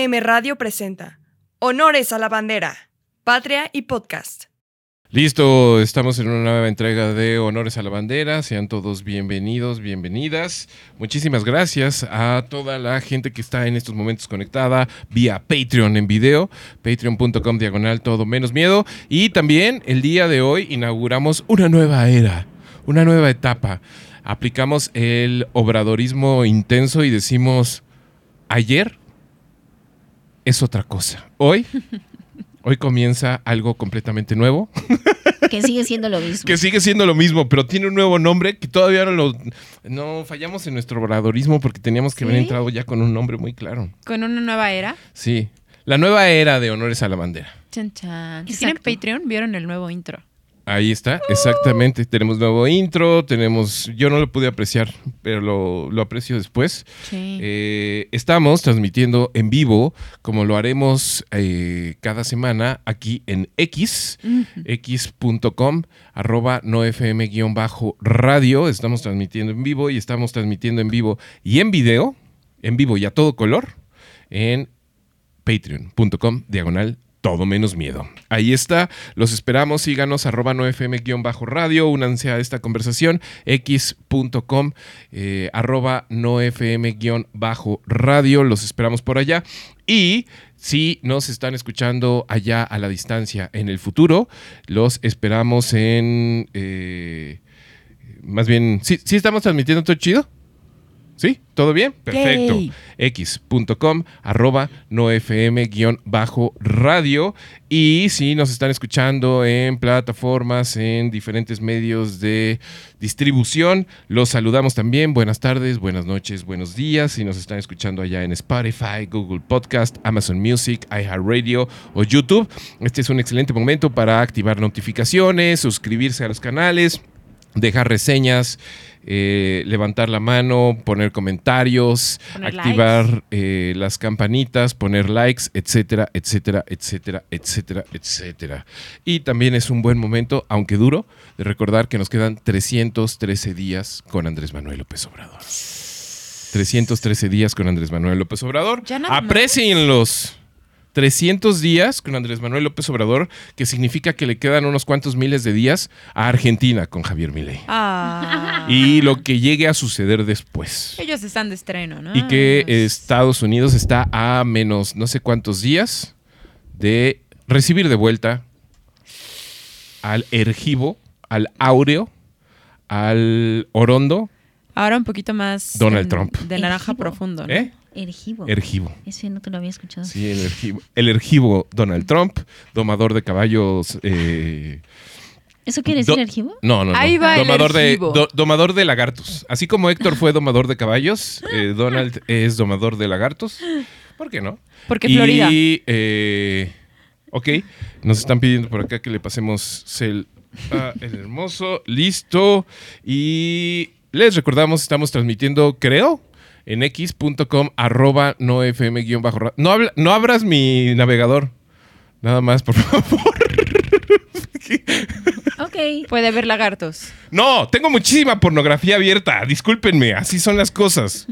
FM Radio presenta Honores a la Bandera, Patria y Podcast. Listo, estamos en una nueva entrega de Honores a la Bandera. Sean todos bienvenidos, bienvenidas. Muchísimas gracias a toda la gente que está en estos momentos conectada vía Patreon en video, patreon.com diagonal todo menos miedo. Y también el día de hoy inauguramos una nueva era, una nueva etapa. Aplicamos el obradorismo intenso y decimos, ayer es otra cosa. Hoy, hoy comienza algo completamente nuevo. Que sigue siendo lo mismo. que sigue siendo lo mismo, pero tiene un nuevo nombre que todavía no lo... No fallamos en nuestro obradorismo porque teníamos que haber entrado ya con un nombre muy claro. Con una nueva era. Sí. La nueva era de Honores a la Bandera. Chan, chan. Si tienen. Patreon, vieron el nuevo intro. Ahí está, exactamente. Tenemos nuevo intro, tenemos... Yo no lo pude apreciar, pero lo, lo aprecio después. Sí. Eh, estamos transmitiendo en vivo, como lo haremos eh, cada semana, aquí en X, x.com, arroba nofm-radio. Estamos transmitiendo en vivo y estamos transmitiendo en vivo y en video, en vivo y a todo color, en patreon.com, diagonal todo menos miedo. Ahí está, los esperamos, síganos arroba nofm-radio, únanse a esta conversación, x.com eh, arroba nofm-radio, los esperamos por allá. Y si nos están escuchando allá a la distancia en el futuro, los esperamos en... eh, más bien, ¿sí, sí estamos transmitiendo todo chido? ¿Sí? ¿Todo bien? Perfecto. X.com arroba nofm guion bajo radio y si nos están escuchando en plataformas, en diferentes medios de distribución, los saludamos también. Buenas tardes, buenas noches, buenos días. Si nos están escuchando allá en Spotify, Google Podcast, Amazon Music, iHeartRadio o YouTube, este es un excelente momento para activar notificaciones, suscribirse a los canales dejar reseñas, eh, levantar la mano, poner comentarios, Poner activar eh, las campanitas, poner likes, etcétera, etcétera, etcétera, etcétera, etcétera. Y también es un buen momento, aunque duro, de recordar que nos quedan 313 días con Andrés Manuel López Obrador. 313 días con Andrés Manuel López Obrador. Aprecienlos. 300 días con Andrés Manuel López Obrador, que significa que le quedan unos cuantos miles de días a Argentina con Javier Milei. Ah. Y lo que llegue a suceder después. Ellos están de estreno, ¿no? Y que Estados Unidos está a menos no sé cuántos días de recibir de vuelta al Ergivo, al Áureo, al Orondo, Ahora un poquito más. Donald en- Trump. De naranja profundo, ¿no? ¿eh? Ergivo. Ergivo. Ese no te lo había escuchado. Sí, el ergivo, el ergivo Donald Trump, domador de caballos. eh, ¿Eso quiere Do- decir ergivo? no, no, no. Ahí va el domador de, ergivo. do- domador de lagartos. Así como Héctor fue domador de caballos, eh, Donald es domador de lagartos. ¿Por qué no? Porque y, Florida. eh, ok, nos están pidiendo por acá que le pasemos el, ah, el hermoso. Listo. Y les recordamos, estamos transmitiendo, creo, en x.com arroba no fm guion bajo ra- no, habla- no abras mi navegador. Nada más, por favor. Ok. Puede ver lagartos. No, tengo muchísima pornografía abierta. Discúlpenme, así son las cosas.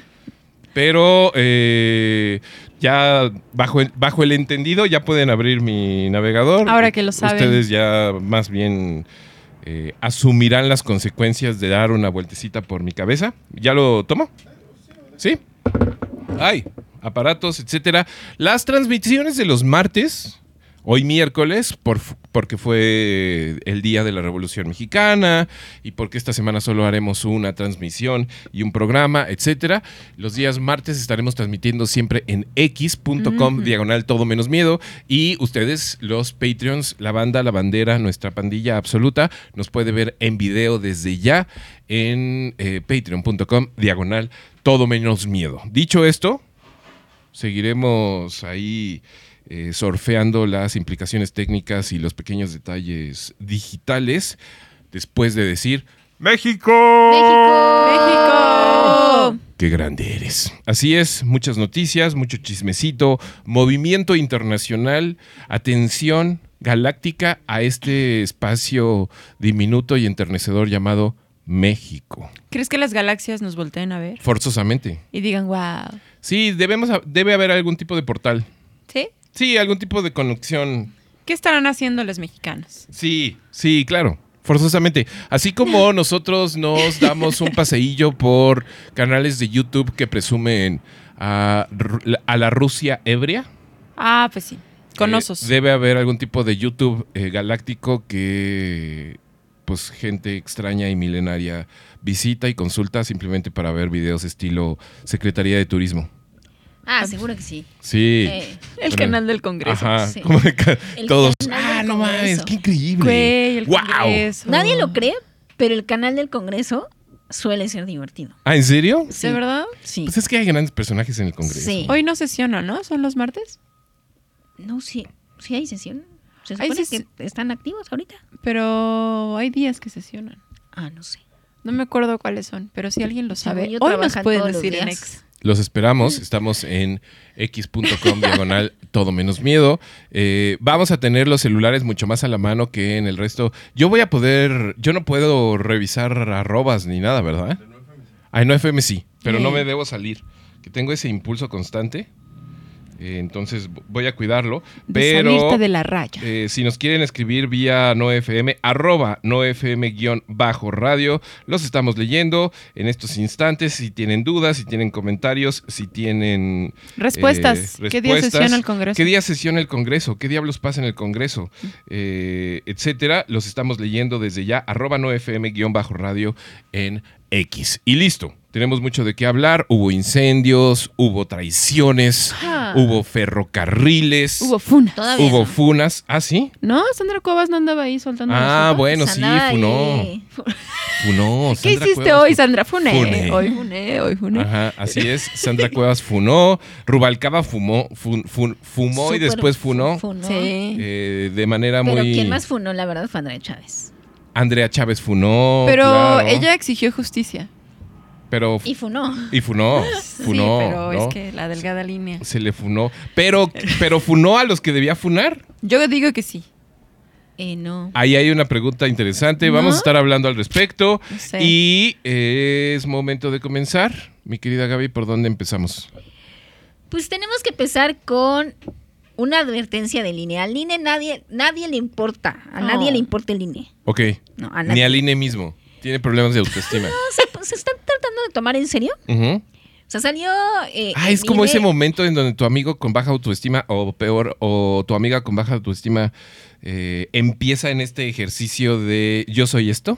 Pero eh, ya bajo el, bajo el entendido ya pueden abrir mi navegador. Ahora que lo saben. Ustedes ya más bien eh, asumirán las consecuencias de dar una vueltecita por mi cabeza. ¿Ya lo tomo? ¿Sí? Ay, aparatos, etcétera. Las transmisiones de los martes, hoy miércoles, por, porque fue el día de la Revolución Mexicana y porque esta semana solo haremos una transmisión y un programa, etcétera. Los días martes estaremos transmitiendo siempre en x.com diagonal todo menos miedo y ustedes, los Patreons, la banda, la bandera, nuestra pandilla absoluta, nos puede ver en video desde ya en eh, patreon.com diagonal todo menos miedo. Dicho esto, seguiremos ahí eh, surfeando las implicaciones técnicas y los pequeños detalles digitales después de decir México. ¡México! Qué grande eres. Así es, muchas noticias, mucho chismecito, movimiento internacional, atención galáctica a este espacio diminuto y enternecedor llamado México. ¿Crees que las galaxias nos volteen a ver Forzosamente. y digan, wow? Sí, debemos, debe haber algún tipo de portal. ¿Sí? Sí, algún tipo de conexión. ¿Qué estarán haciendo los mexicanos? Sí, sí, claro. Forzosamente. Así como nosotros nos damos un paseillo por canales de YouTube que presumen a, la Rusia ebria. Ah, pues sí. Con eh, osos. debe haber algún tipo de YouTube eh, galáctico que pues gente extraña y milenaria visita y consulta simplemente para ver videos estilo Secretaría de Turismo. Ah, seguro que sí. Sí. Eh, el Bueno, canal del Congreso. Ajá. sí. como de ca- El todos. canal Ah, no mames, qué increíble. Güey, el ¡Wow! Congreso. Nadie lo cree, pero el canal del Congreso suele ser divertido. Ah, ¿en serio? ¿De verdad? Sí. Pues es que hay grandes personajes en el Congreso. Sí. Hoy no sesionan, ¿no? ¿Son los martes? No, sí. Sí hay sesión. Se Hay supone ses- que están activos ahorita. Pero hay días que sesionan. Ah, no sé. No me acuerdo cuáles son, pero si alguien lo sabe, yo, hoy nos pueden decir en ex. Los esperamos. Estamos en x.com diagonal todo menos miedo. Eh, vamos a tener los celulares mucho más a la mano que en el resto. Yo voy a poder. Yo no puedo revisar arrobas ni nada, ¿verdad? Ah, no FM sí, pero no me debo salir. Que tengo ese impulso constante. Eh, entonces voy a cuidarlo. Pero. salirte de la raya. Eh, si nos quieren escribir vía NoFM, arroba NoFM guion bajo radio, los estamos leyendo en estos instantes. Si tienen dudas, si tienen comentarios, si tienen... respuestas. eh, ¿Qué día respuestas. sesiona el Congreso? ¿Qué día sesiona el Congreso? ¿Qué diablos pasa en el Congreso? Eh, etcétera. Los estamos leyendo desde ya, arroba NoFM guion bajo radio en X. Y listo. Tenemos mucho de qué hablar. Hubo incendios, hubo traiciones, Ah. hubo ferrocarriles. Hubo funa. Todavía Hubo no. funas. ¿Ah, sí? ¿No? Sandra Cuevas no andaba ahí soltando Ah, bueno, sí, funó. Funó. ¿Qué Sandra hiciste Cuevas hoy, Sandra? Funé. Funé. Hoy funé, hoy funé. Ajá, así es. Sandra Cuevas funó. Rubalcaba fumó, fun- fun- fumó y después funó. funó. Sí. eh, de manera Pero muy. quien más funó, la verdad, fue Andrea Chávez. Andrea Chávez funó. Pero claro. ella exigió justicia. Pero. Y funó. Y funó. Funó. sí, pero ¿no? es que la delgada línea. Se le funó. Pero, pero funó a los que debía funar. Yo digo que sí. Eh, no. Ahí hay una pregunta interesante. Vamos a estar hablando al respecto. No sé. Y eh, es momento de comenzar. Mi querida Gaby, ¿por dónde empezamos? Pues tenemos que empezar con una advertencia del INE. Al INE nadie, nadie le importa. A nadie No. le importa el INE. Ok. No, a Ni nadie. al INE mismo. Tiene problemas de autoestima. No, se, se están tratando de tomar en serio. Ujú. O sea, salió. eh, Ah, es como ese momento en donde tu amigo con baja autoestima, o peor, o tu amiga con baja autoestima, eh, empieza en este ejercicio de yo soy esto.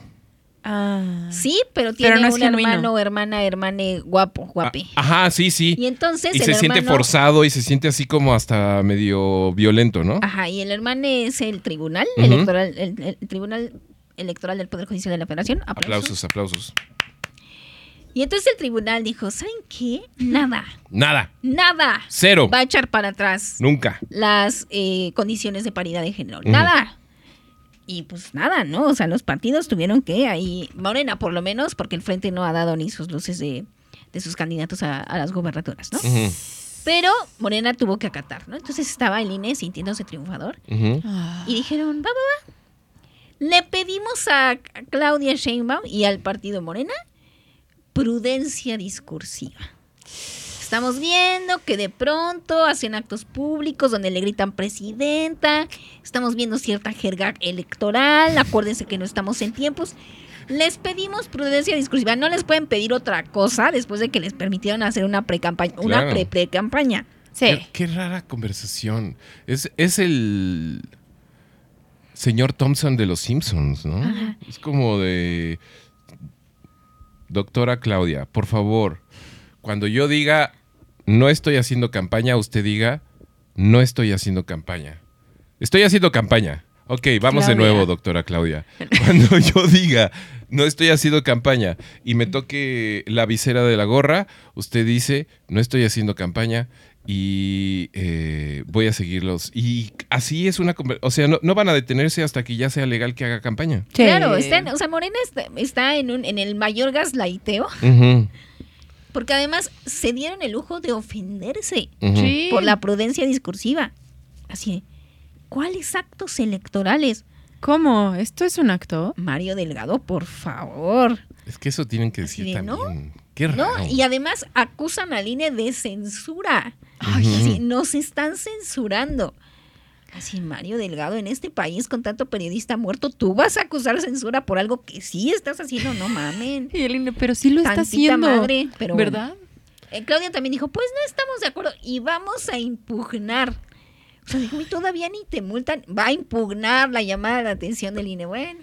Ah. Sí, pero tiene Pero no es un genuino. hermano o hermana, hermane guapo, guapi. Ah, ajá, sí, sí. y entonces Y el se siente forzado y se siente así como hasta medio violento, ¿no? Ajá, y el hermano es el tribunal electoral, el, el tribunal electoral del Poder Judicial de la Federación. Aplausos. Aplausos, aplausos. Y entonces el tribunal dijo, ¿saben qué? Nada, Nada. nada. Cero. Va a echar para atrás Nunca. las eh, condiciones de paridad de género. Nada. Y pues nada, ¿no? O sea, los partidos tuvieron que ahí, Morena por lo menos, porque el Frente no ha dado ni sus luces de, de sus candidatos a, a las gobernaturas, ¿no? Pero Morena tuvo que acatar, ¿no? Entonces estaba el INE sintiéndose triunfador y dijeron, va, va, va. Le pedimos a Claudia Sheinbaum y al partido Morena prudencia discursiva. Estamos viendo que de pronto hacen actos públicos donde le gritan presidenta. Estamos viendo cierta jerga electoral. Acuérdense que no estamos en tiempos. Les pedimos prudencia discursiva. No les pueden pedir otra cosa después de que les permitieron hacer una pre-campaña. Una pre-pre-campaña. Sí. Qué, qué rara conversación. Es, es el señor Thompson de los Simpsons, ¿no? Ajá. Es como de... Doctora Claudia, por favor, cuando yo diga no estoy haciendo campaña, usted diga no estoy haciendo campaña. Estoy haciendo campaña. Ok, vamos de nuevo, doctora Claudia. Cuando yo diga no estoy haciendo campaña y me toque la visera de la gorra, usted dice no estoy haciendo campaña y eh, voy a seguirlos. Y así es una... conver- O sea, no, no van a detenerse hasta que ya sea legal que haga campaña. Sí. Claro, están, o sea, Morena está, está en, un, en el mayor gaslighteo. Ujú, Porque además se dieron el lujo de ofenderse. Sí. por la prudencia discursiva. Así, ¿cuáles actos electorales? ¿Cómo? ¿Esto es un acto? Mario Delgado, por favor. Es que eso tienen que decir de, ¿no? también. Qué ¿No? raro. Y además acusan al INE de censura. Ay, sí. nos están censurando. Así, Mario Delgado, en este país con tanto periodista muerto, tú vas a acusar censura por algo que sí estás haciendo, no mamen. Y pero sí lo está haciendo. madre, pero ¿Verdad? Eh, Claudia también dijo, pues no estamos de acuerdo y vamos a impugnar. O sea, dijo, y todavía ni te multan, va a impugnar la llamada de atención del INE. Bueno,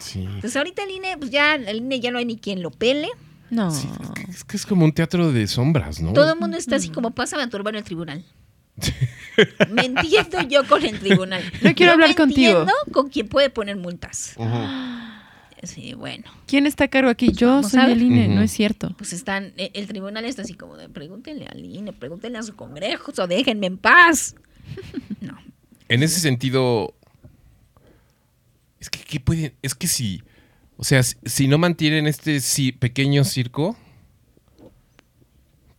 Sí. pues ahorita el INE, pues ya, el INE ya no hay ni quien lo pele. No. Sí, es que es como un teatro de sombras, ¿no? Todo el mundo está así como pasa a turbar en el tribunal. me entiendo yo con el tribunal. No quiero Yo hablar me contigo. entiendo con quien puede poner multas. Sí, bueno, ¿Quién está a cargo aquí? Yo soy el INE, no es cierto. pues están, eh, el tribunal está así como de pregúntenle al INE, pregúntenle a su congreso, o déjenme en paz. No, En ese sentido, es que ¿qué pueden? Es que si, o sea, si, no mantienen este pequeño circo,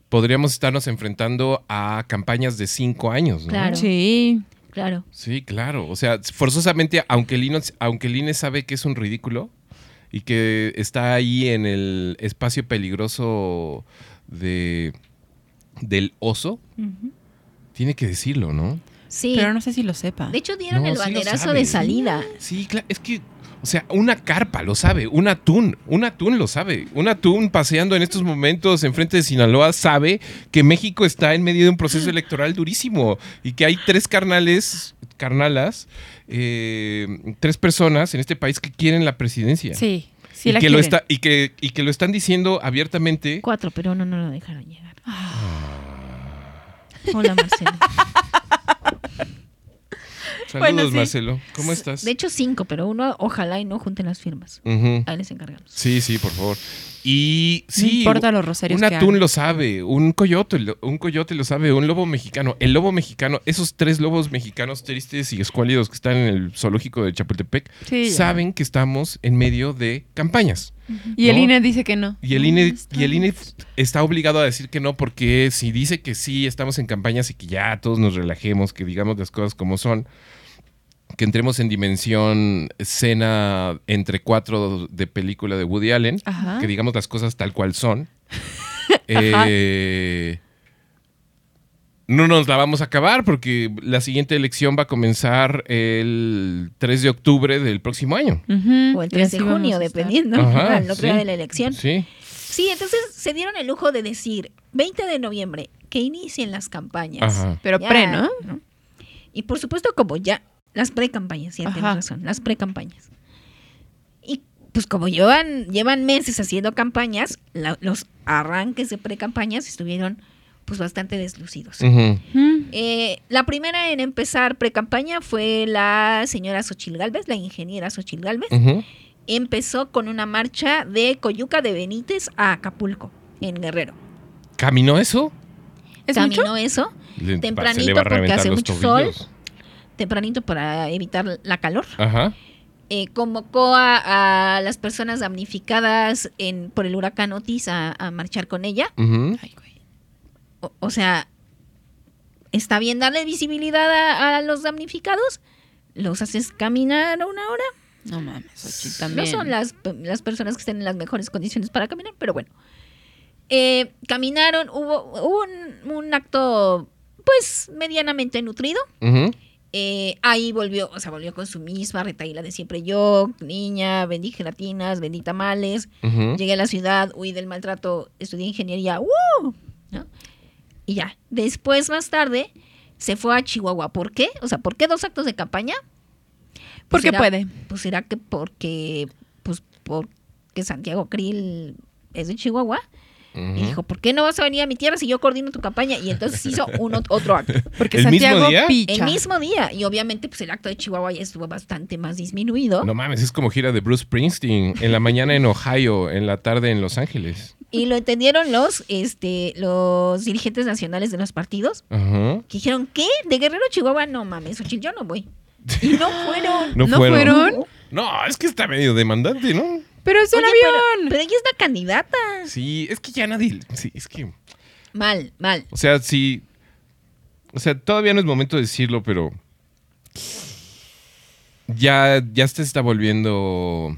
podríamos estarnos enfrentando a campañas de cinco años, ¿no? Claro. Sí. claro. Sí, claro. O sea, forzosamente, aunque el, INE, aunque el INE sabe que es un ridículo y que está ahí en el espacio peligroso de, del oso, tiene que decirlo, ¿no? Sí. Pero no sé si lo sepa. De hecho, dieron No, el banderazo de salida. Sí, claro. Es que, o sea, una carpa lo sabe, un atún, un atún lo sabe. Un atún paseando en estos momentos enfrente de Sinaloa sabe que México está en medio de un proceso electoral durísimo y que hay tres carnales, carnalas, eh, tres personas en este país que quieren la presidencia. Sí. Sí y, la que lo quieren. está, y, que, y que lo están diciendo abiertamente. Cuatro, pero uno no lo dejaron llegar. Ah. Hola, Marcelo. Saludos, Bueno, sí. Marcelo. ¿Cómo estás? De hecho, cinco, pero uno, ojalá y no junten las firmas. Ahí les encargamos. Sí, sí, por favor. Y No sí, importa los rosarios un atún lo sabe, un coyote, lo- un coyote lo sabe, un lobo mexicano. El lobo mexicano, esos tres lobos mexicanos tristes y escuálidos que están en el zoológico de Chapultepec, Sí, saben que estamos en medio de campañas. Y el ¿no? INE dice que no. Y el, No, INE, y el INE está obligado a decir que no, porque si dice que sí, estamos en campañas y que ya todos nos relajemos, que digamos las cosas como son, que entremos en dimensión escena entre cuatro de película de Woody Allen, Ajá. que digamos las cosas tal cual son. eh, no nos la vamos a acabar porque la siguiente elección va a comenzar el 3 de octubre del próximo año. O el Y 3 así de junio, dependiendo. Ajá, al otro sí. día de la elección. Sí. Sí, entonces se dieron el lujo de decir 20 de noviembre que inicien las campañas. Ajá. Pero Ya, pre, ¿no? Y por supuesto, como ya, las pre-campañas, ya Ajá. tienes razón, las pre-campañas. Y pues como llevan, llevan meses haciendo campañas, la- los arranques de pre-campañas estuvieron pues bastante deslucidos. Ujú. Eh, la primera en empezar pre-campaña fue la señora Xochil Gálvez, la ingeniera Xochil Gálvez. Ujú. Empezó con una marcha de Coyuca de Benítez a Acapulco, en Guerrero. ¿Caminó eso? ¿Es Caminó mucho? eso Le- Tempranito porque hace mucho tobillos. Tempranito para evitar la calor. Ajá. Eh, convocó a, a las personas damnificadas en, por el huracán Otis a, a marchar con ella. Ujú. Ay, güey. O, o sea, está bien darle visibilidad a, a los damnificados. Los haces caminar una hora. No mames, Xochitl también. No son las, las personas que estén en las mejores condiciones para caminar, pero bueno. Eh, caminaron, hubo un, un acto, pues, medianamente nutrido. Ujú. Eh, ahí volvió, o sea, volvió con su misma retaíla de siempre. Yo, niña, vendí gelatinas, vendí tamales. Llegué a la ciudad, huí del maltrato, estudié ingeniería. ¡Woo! ¿no? Y ya. Después, más tarde, se fue a Chihuahua. ¿Por qué? O sea, ¿por qué dos actos de campaña? Pues Porque será- puede. Pues será que porque, pues porque Santiago Krill es de Chihuahua. Y dijo, ¿por qué no vas a venir a mi tierra si yo coordino tu campaña? Y entonces hizo un, ot- otro acto. Porque ¿El mismo Santiago día? picha. El mismo día. Y obviamente, pues el acto de Chihuahua ya estuvo bastante más disminuido. No mames, es como gira de Bruce Springsteen. En la mañana en Ohio, en la tarde en Los Ángeles. Y lo entendieron los, este, los dirigentes nacionales de los partidos. Ajá. Que dijeron, ¿qué? ¿De Guerrero Chihuahua? No mames, yo no voy. Y no fueron. No, ¿No fueron. fueron? No, es que está medio demandante, ¿no? Pero es un Oye, avión. Pero, pero ella es la candidata. Sí, es que ya nadie. Sí, es que. Mal, mal. O sea, sí. O sea, todavía no es momento de decirlo, pero. Ya, ya se está volviendo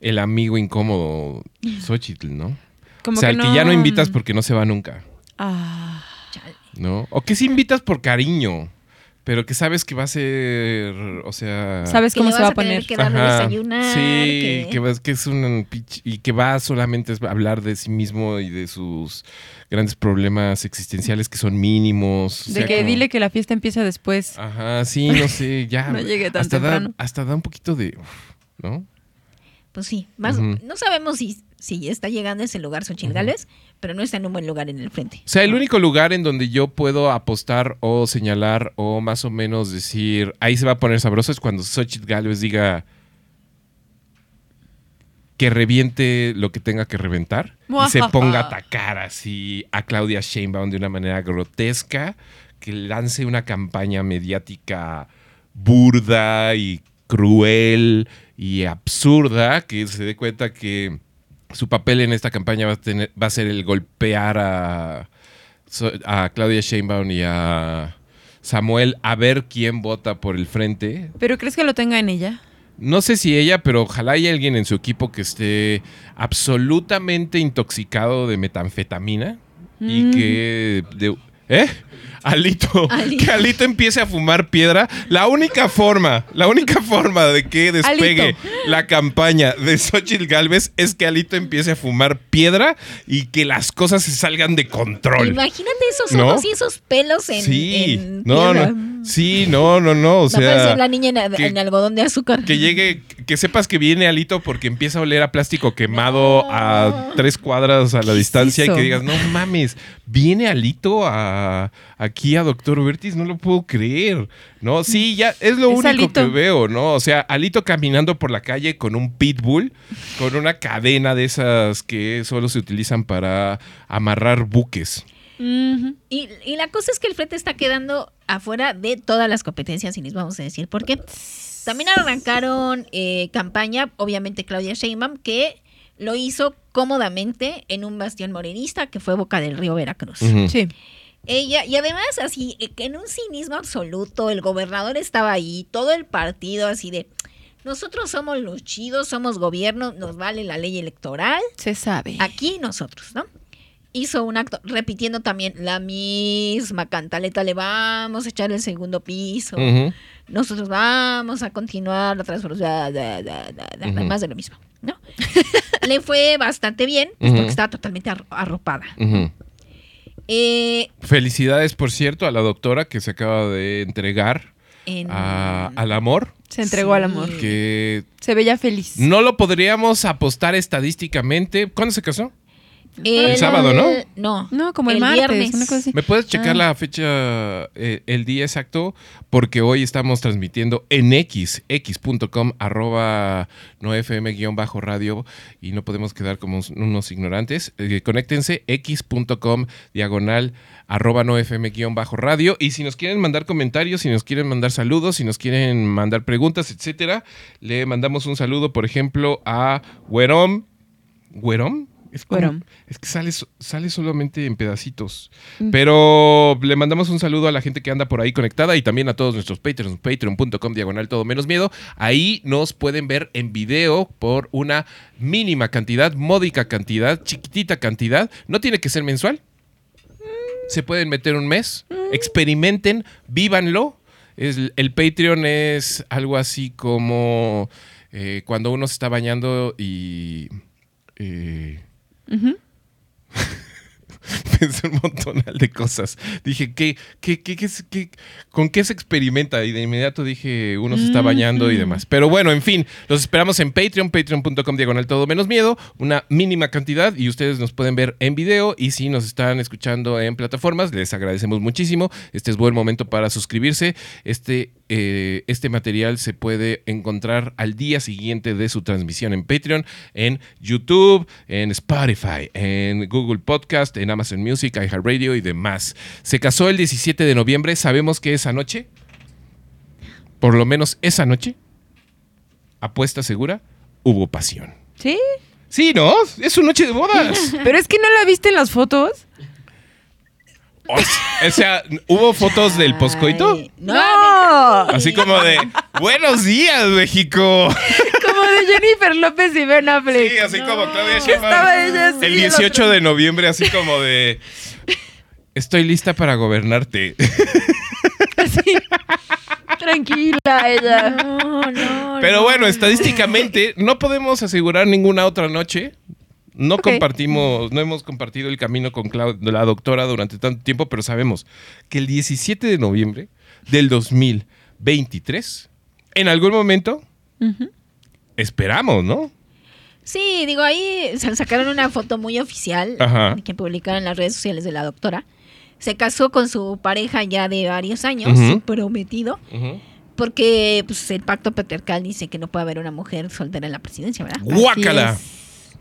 el amigo incómodo Xochitl, ¿no? Como o sea, que el que ya no invitas porque no se va nunca, Ah, Chale. ¿no? O que sí invitas por cariño, pero que sabes que va a ser. O sea. ¿Sabes cómo se va a poner? que dar de Ajá. desayunar. Sí, que- que, que es un pitch- y que va solamente a hablar de sí mismo y de sus grandes problemas existenciales que son mínimos. o De sea, que como- dile que la fiesta empieza después. Ajá, sí, no sé, ya. No llegue tan hasta da, hasta da un poquito de, ¿no? Pues sí, más, no sabemos si, si está llegando a ese lugar Xochitl Gálvez, pero no está en un buen lugar en el frente. O sea, el único lugar en donde yo puedo apostar o señalar o más o menos decir, ahí se va a poner sabroso es cuando Xochitl Galvez diga que reviente lo que tenga que reventar y se ponga a atacar así a Claudia Sheinbaum de una manera grotesca, que lance una campaña mediática burda y cruel y absurda, que se dé cuenta que su papel en esta campaña va a, tener, va a ser el golpear a Claudia Sheinbaum y a Samuel a ver quién vota por el frente. ¿Pero crees que lo tenga en ella? No sé si ella, pero ojalá haya alguien en su equipo que esté absolutamente intoxicado de metanfetamina y Mm. que... de- ¿Eh? Alito, Alito. que Alito empiece a fumar piedra. La única forma, la única forma de que despegue Alito. la campaña de Xochitl Galvez es que Alito empiece a fumar piedra y que las cosas se salgan de control. Imagínate esos ¿No? ojos y esos pelos en, sí, en no, piedra. no, sí, no, no, no, o sea, la niña en, que- en algodón de azúcar. que llegue, que sepas que viene Alito porque empieza a oler a plástico quemado No. a tres cuadras a la ¿Qué distancia es y que digas, no mames, viene Alito a, aquí a Doctor Vertis, no lo puedo creer, ¿no? Sí, ya es lo Es único Alito. que veo, ¿no? O sea, Alito caminando por la calle con un pitbull, con una cadena de esas que solo se utilizan para amarrar buques. Y, y la cosa es que el frente está quedando afuera de todas las competencias y les vamos a decir por qué. También arrancaron eh, campaña, obviamente Claudia Sheinbaum, que lo hizo cómodamente en un bastión morenista que fue Boca del Río Veracruz. Sí. Ella, y además así, eh, que en un cinismo absoluto, el gobernador estaba ahí, todo el partido así de, nosotros somos los chidos, somos gobierno, nos vale la ley electoral, Se sabe. aquí nosotros, ¿no? Hizo un acto repitiendo también la misma cantaleta, le vamos a echar el segundo piso, nosotros vamos a continuar la transformación, da, da, da, da, da, Ujú. más de lo mismo, ¿no? le fue bastante bien, pues, porque estaba totalmente arro- arropada. Eh, Felicidades, por cierto, a la doctora que se acaba de entregar en- a- al amor, Se entregó al amor. Que Se veía feliz. no lo podríamos apostar estadísticamente. ¿Cuándo se casó? El, sábado, ¿no? No. No, como el, El martes, viernes. una cosa así. ¿Me puedes checar Ah. la fecha, eh, el día exacto? Porque hoy estamos transmitiendo en X, x.com, arroba no FM guion bajo radio y no podemos quedar como unos ignorantes. Eh, conéctense, x.com, diagonal, arroba no FM guion bajo radio. Y si nos quieren mandar comentarios, si nos quieren mandar saludos, si nos quieren mandar preguntas, etcétera, le mandamos un saludo, por ejemplo, a Güerom. ¿Güerom? Es, como- es que sale, sale solamente en pedacitos. Mm. Pero le mandamos un saludo a la gente que anda por ahí conectada y también a todos nuestros Patreons, patreon.com diagonal todo menos miedo. Ahí nos pueden ver en video por una mínima cantidad, módica cantidad, chiquitita cantidad. No tiene que ser mensual. Se pueden meter un mes, experimenten, vívanlo. Es, el Patreon es algo así como eh, cuando uno se está bañando y... eh, Mm-hmm. pensé un montón de cosas. Dije, ¿qué, qué, qué, qué, ¿con qué se experimenta? Y de inmediato dije, uno se está bañando y demás. Pero bueno, en fin, los esperamos en Patreon, patreon.com diagonal todo menos miedo, una mínima cantidad y ustedes nos pueden ver en video y si nos están escuchando en plataformas, les agradecemos muchísimo. Este es buen momento para suscribirse. Este, eh, este material se puede encontrar al día siguiente de su transmisión en Patreon, en YouTube, en Spotify, en Google Podcast, en Amazon Music, iHeartRadio y demás. Se casó el 17 de noviembre. Sabemos que esa noche, por lo menos esa noche, apuesta segura, hubo pasión. ¿Sí? Sí, ¿no? Es su noche de bodas. Pero es que no la viste en las fotos. O o sea, ¿hubo fotos del poscoito? Ay, ¡No! Así como de, buenos días, México. De Jennifer López y Ben Affleck. Sí, así como Claudia Que estaba ella Sheinbaum. así, El el 18 otro- de noviembre, así como de, estoy lista para gobernarte. Así. Tranquila ella. no, no. Pero no, bueno, no. estadísticamente no podemos asegurar ninguna otra noche. No compartimos, no hemos compartido el camino con la doctora durante tanto tiempo, pero sabemos que el 17 de noviembre del 2023, en algún momento. Esperamos, ¿no? Sí, digo, ahí sacaron una foto muy oficial Ajá. que publicaron en las redes sociales de la doctora. Se casó con su pareja ya de varios años, prometido, porque pues, el pacto patriarcal dice que no puede haber una mujer soltera en la presidencia, ¿verdad? ¡Guácala!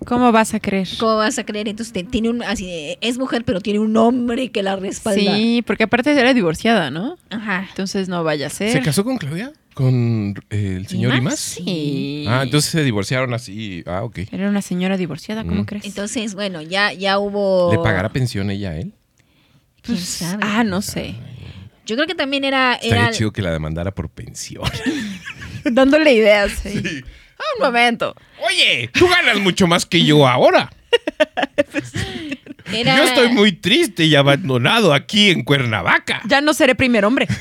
¿Cómo vas a creer? ¿Cómo vas a creer? Entonces te- tiene un, así, es mujer, pero tiene un hombre que la respalda. Sí, porque aparte era divorciada, ¿no? Ajá. Entonces no vaya a ser. ¿Se casó con Claudia? ¿Con eh, el señor ¿Imas? Imas? Sí. Ah, entonces se divorciaron así. Ah, ok. Era una señora divorciada, ¿cómo Mm. crees? Entonces, bueno, ya, ya hubo. ¿Le pagará pensión ella a él? ¿Quién Pues, sabe? ah, no sé. Yo creo que también era. Estaría era chido que la demandara por pensión. Dándole ideas. sí. Ah, un momento. Oye, tú ganas mucho más que yo ahora. era- Yo estoy muy triste y abandonado aquí en Cuernavaca. Ya no seré primer hombre.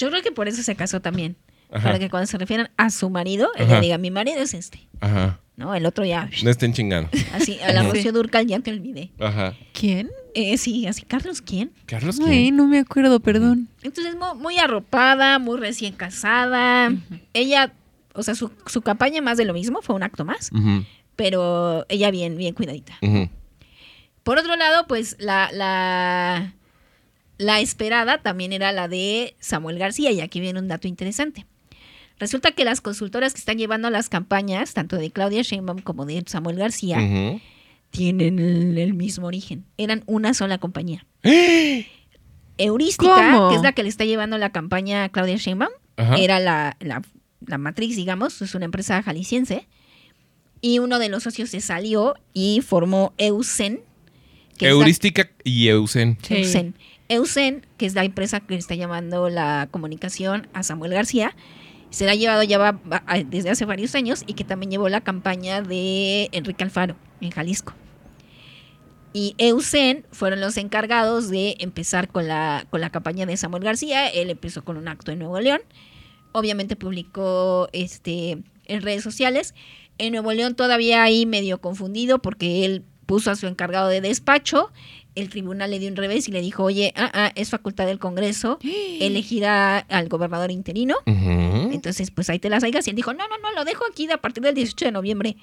Yo creo que por eso se casó también. Ajá. Para que cuando se refieran a su marido, él Ajá. le diga: Mi marido es este. Ajá. ¿No? El otro ya. No estén chingando. Así, a la. Rocío Durcal ya te olvidé. Ajá. ¿Quién? Eh, sí, así, Carlos, ¿quién? Carlos, Ay, ¿quién? no me acuerdo, perdón. Entonces, mu- muy arropada, muy recién casada. Ella, o sea, su, su campaña más de lo mismo, fue un acto más, Ujú, pero ella bien, bien cuidadita. ujú. Por otro lado, pues la, la, la esperada también era la de Samuel García, y aquí viene un dato interesante. Resulta que las consultoras que están llevando las campañas, tanto de Claudia Sheinbaum como de Samuel García, tienen el, el mismo origen. Eran una sola compañía. Heurística, ¿Cómo? que es la que le está llevando la campaña a Claudia Sheinbaum, era la, la- la matriz, digamos, es una empresa jalisciense. Y uno de los socios se salió y formó Eusen. la- Heurística y Eusen. Sí. Eusen. Eusen, que es la empresa que está llamando la comunicación a Samuel García, se la ha llevado ya desde hace varios años y que también llevó la campaña de Enrique Alfaro en Jalisco. Y Eusen fueron los encargados de empezar con la, con la campaña de Samuel García. Él empezó con un acto en Nuevo León. Obviamente publicó este, en redes sociales. En Nuevo León todavía ahí medio confundido porque él puso a su encargado de despacho. El tribunal le dio un revés y le dijo, oye, ah, ah, es facultad del Congreso elegir a- al gobernador interino. Entonces, pues ahí te las hayas. Y él dijo, no, no, no, lo dejo aquí de a partir del 18 de noviembre.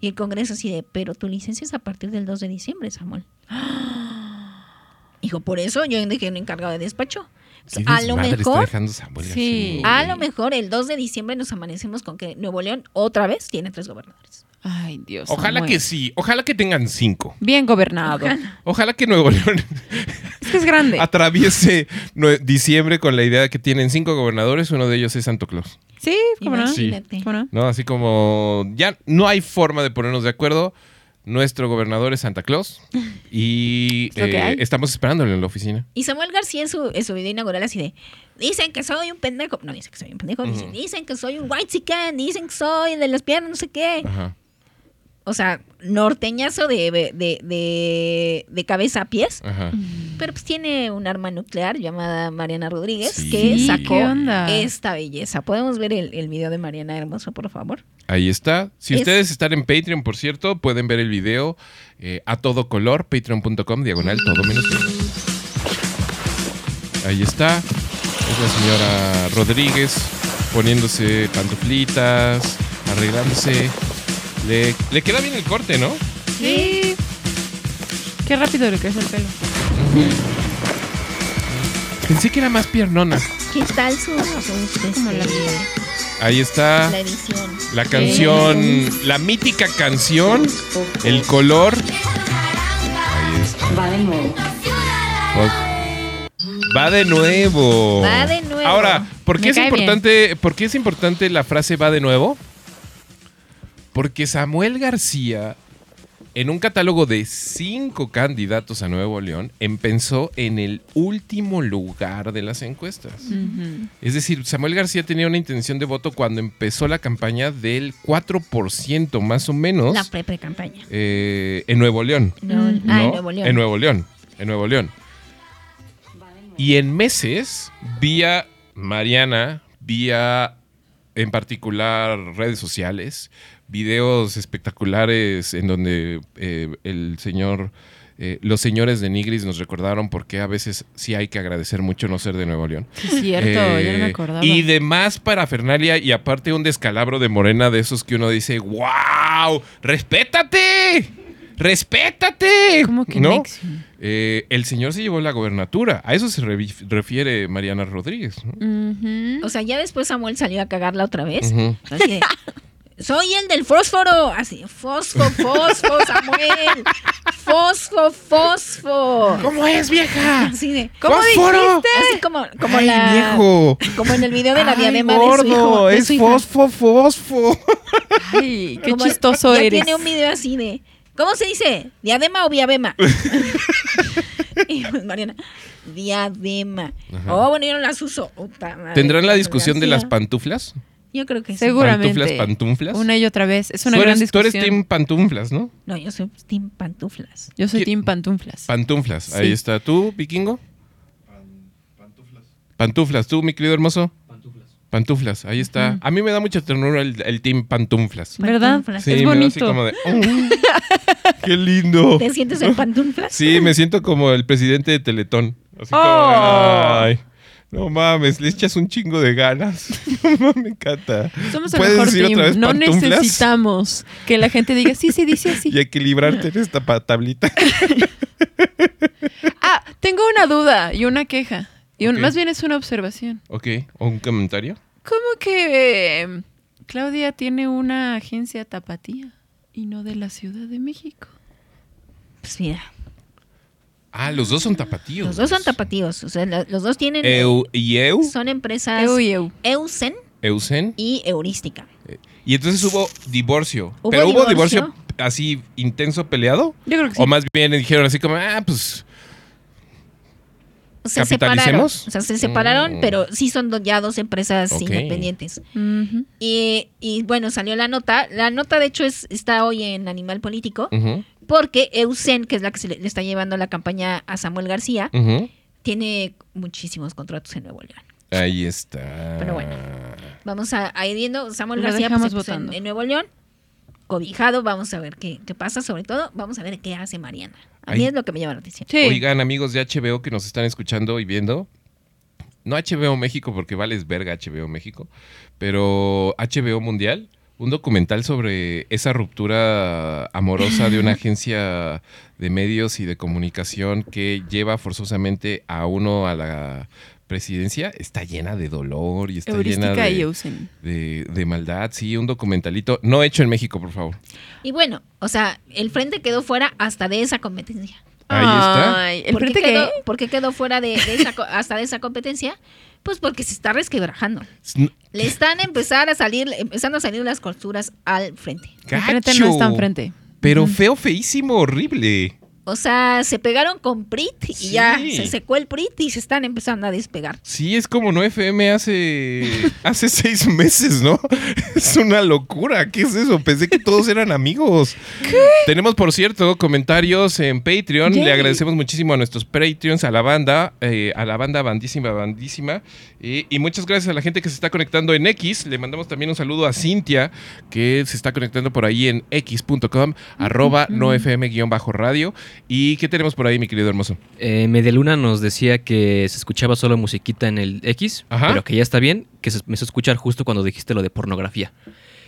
Y el Congreso así de, pero tu licencia es a partir del 2 de diciembre, Samuel. Dijo, por eso yo dejé un encargado de despacho. A lo mejor, dejando Samuel Sí. García. a lo mejor el 2 de diciembre nos amanecemos con que Nuevo León otra vez tiene tres gobernadores. Ay, Dios. Ojalá Samuel. que sí. Ojalá que tengan cinco. Bien gobernado. Ojalá que Nuevo León Es que es grande. atraviese diciembre con la idea de que tienen cinco gobernadores. Uno de ellos es Santo Claus. Sí, ¿cómo no? Sí. Imagínate. ¿Cómo no? ¿No? Así como ya no hay forma de ponernos de acuerdo. Nuestro gobernador es Santa Claus y eh, estamos esperándolo en la oficina. Y Samuel García en su, en su video inaugural así de, dicen que soy un pendejo. No, dicen que soy un pendejo. dicen, que soy un white chicken, dicen que soy de las piernas, no sé qué. Ajá. O sea, norteñazo de, de, de, de cabeza a pies. Ajá. Pero pues tiene un arma nuclear llamada Mariana Rodríguez Sí. que sacó esta belleza. ¿Podemos ver el, el video de Mariana Hermoso, por favor? Ahí está. Si Es- ustedes están en Patreon, por cierto, pueden ver el video eh, a todo color, patreon.com, diagonal, todo menos. Ahí está. Es la señora Rodríguez poniéndose pantuflitas, arreglándose. Le, le queda bien el corte, ¿no? Sí. Qué rápido le crece el pelo. Pensé que era más piernona. ¿Qué tal Como la este, Ahí está la edición? la canción, la mítica canción, el color. Ahí está. Va de nuevo. Va de nuevo. Va de nuevo. Ahora, ¿por qué Me es cae importante, por qué es importante la frase va de nuevo? Porque Samuel García, en un catálogo de cinco candidatos a Nuevo León, empezó en el último lugar de las encuestas. Es decir, Samuel García tenía una intención de voto cuando empezó la campaña del 4% más o menos La pre-pre-campaña. eh, en Nuevo León. No, ah, en. Nuevo León. En Nuevo León. En Nuevo León. Y en meses, vía Mariana, vía en particular redes sociales, videos espectaculares en donde eh, el señor, eh, los señores de Nigris nos recordaron por qué a veces sí hay que agradecer mucho no ser de Nuevo León. Sí, es cierto, ya no me Eh, acordaba. Y demás parafernalia y aparte un descalabro de morena de esos que uno dice, ¡Wow! ¡Respétate! ¡Respétate! ¿Cómo que ¿No? Eh, el señor se llevó la gobernatura. A eso se refiere Mariana Rodríguez. ¿no? O sea, ya después Samuel salió a cagarla otra vez. Así de, soy el del fósforo. Así, fosfo, fosfo, Samuel. Fosfo, fosfo. ¿Cómo es, vieja? Así de, ¿Cómo ¡Fósforo! así como, como ¡Ay, la. viejo! Como en el video de la ¡Ay, diadema de su gordo! hijo. de ¡Es su fosfo, fosfo! Ay, qué Como- chistoso ya eres. tiene un video así de. ¿Cómo se dice? ¿Diadema o viabema? y pues, Mariana, diadema. Ajá. Oh, bueno, yo no las uso. ¿Tendrán la discusión de las pantuflas? Yo creo que sí. Seguramente. ¿Pantuflas, pantuflas? Una y otra vez. Es una gran eres, tú discusión. eres team pantuflas, ¿no? No, yo soy Team Pantuflas. Yo soy ¿Qué- Team Pantuflas. Pantuflas, Sí. ahí está. ¿Tú, vikingo? pantuflas. Pantuflas, ¿tú, mi querido hermoso? Pantuflas. Pantuflas, ahí está. A mí me da mucha ternura el, el team pantuflas. ¿Verdad? Sí, es me da así bonito. como de, "Oh, ¡Qué lindo! ¿Te sientes en pantuflas? Sí, me siento como el presidente de Teletón. Así como, Oh. ay, no mames, le echas un chingo de ganas. No, me encanta. Somos el ¿Puedes mejor decir team. otra vez no pantuflas? necesitamos que la gente diga, sí, se dice así. Y equilibrarte en esta tablita. Ah, tengo una duda y una queja. Y un- más bien es una observación. ok, ¿o un comentario? ¿Cómo que eh, Claudia tiene una agencia tapatía y no de la Ciudad de México? Pues mira, Ah, los dos son tapatíos. los dos son tapatíos. O sea, los dos tienen. Eu y Eu, Son empresas Eu y eu. Eusen Eusen. y Heurística. Y entonces hubo divorcio. Hubo Pero hubo divorcio. así intenso peleado. Yo creo que sí. O más bien dijeron así como, ah, pues. Se separaron. ¿Capitalicemos? O sea, se separaron, Mm. pero sí son ya dos empresas independientes. Y, y, bueno, salió la nota. La nota, de hecho, es, está hoy en Animal Político. ujú, Porque Eusen, que es la que se le, le está llevando la campaña a Samuel García, tiene muchísimos contratos en Nuevo León. Ahí está. Pero bueno. Vamos a, a ir viendo. Samuel Lo García pues, en, votando. en Nuevo León, cobijado. Vamos a ver qué, qué pasa. Sobre todo, vamos a ver qué hace Mariana. A mí Ahí- es lo que me llama la atención. Sí. Oigan, amigos de HBO que nos están escuchando y viendo. No HBO México porque vales verga HBO México, pero HBO Mundial, un documental sobre esa ruptura amorosa de una agencia de medios y de comunicación que lleva forzosamente a uno a la presidencia, está llena de dolor y está llena y de, Eusen. de- de maldad. Sí, un documentalito, no hecho en México, por favor. Y bueno, o sea, el frente quedó fuera hasta de esa competencia. Ahí está. Ay, ¿El ¿Por qué, frente quedó, qué? por qué quedó fuera de, de esa, co- hasta de esa competencia? Pues porque se está resquebrajando. Le están empezar a salir, empezando a salir las costuras al frente. El frente no es tan Gacho. frente. pero feo, feísimo, horrible. O sea, se pegaron con Prit y Sí. ya se secó el Prit y se están empezando a despegar. Sí, es como no FM hace, hace seis meses, ¿no? Es una locura. ¿Qué es eso? Pensé que todos eran amigos. Tenemos, por cierto, comentarios en Patreon. Yay. Le agradecemos muchísimo a nuestros Patreons, a la banda, eh, a la banda bandísima, bandísima. Eh, y muchas gracias a la gente que se está conectando en X. Le mandamos también un saludo a Cintia, que se está conectando por ahí en x.com, arroba no FM-radio. ¿Y qué tenemos por ahí, mi querido hermoso? Eh, Medialuna nos decía que se escuchaba solo musiquita en el X, Ajá. pero que ya está bien, que se empezó a escuchar justo cuando dijiste lo de pornografía.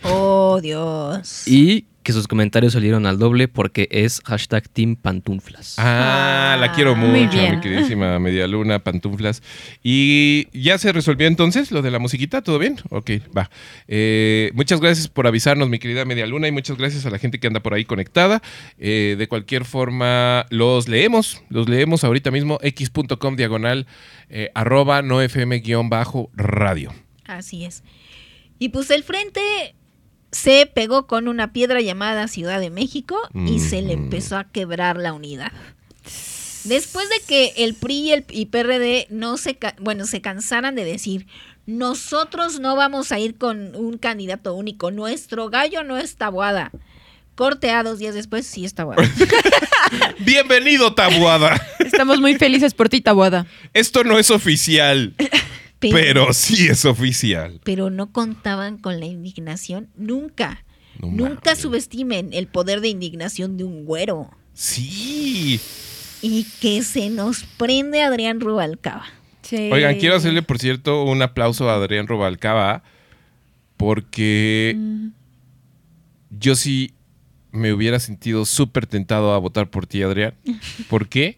Oh, Dios. Y que sus comentarios salieron al doble porque es hashtag Team Pantuflas. Ah, la quiero Ah, mucho, muy mi queridísima Media Luna, pantuflas. ¿Y ya se resolvió entonces lo de la musiquita? ¿Todo bien? Ok, va. Eh, muchas gracias por avisarnos, mi querida Media Luna, y muchas gracias a la gente que anda por ahí conectada. Eh, de cualquier forma, los leemos, los leemos ahorita mismo, x.com diagonal, eh, arroba no fm guion bajo radio. Así es. Y pues el frente se pegó con una piedra llamada Ciudad de México y se le Ujú. empezó a quebrar la unidad. Después de que el PRI y el y PRD no se, bueno, se cansaran de decir, nosotros no vamos a ir con un candidato único, nuestro gallo no es tabuada. Corte a dos días después, sí es tabuada. Bienvenido, Tabuada. Estamos muy felices por ti, Tabuada. Esto no es oficial, pero sí es oficial. pero no contaban con la indignación nunca. No Nunca mames. subestimen el poder de indignación de un güero. Sí. Y que se nos prende Adrián Rubalcaba. Oigan, quiero hacerle, por cierto, un aplauso a Adrián Robalcaba porque Mm. yo sí me hubiera sentido súper tentado a votar por ti, Adrián. ¿Por qué?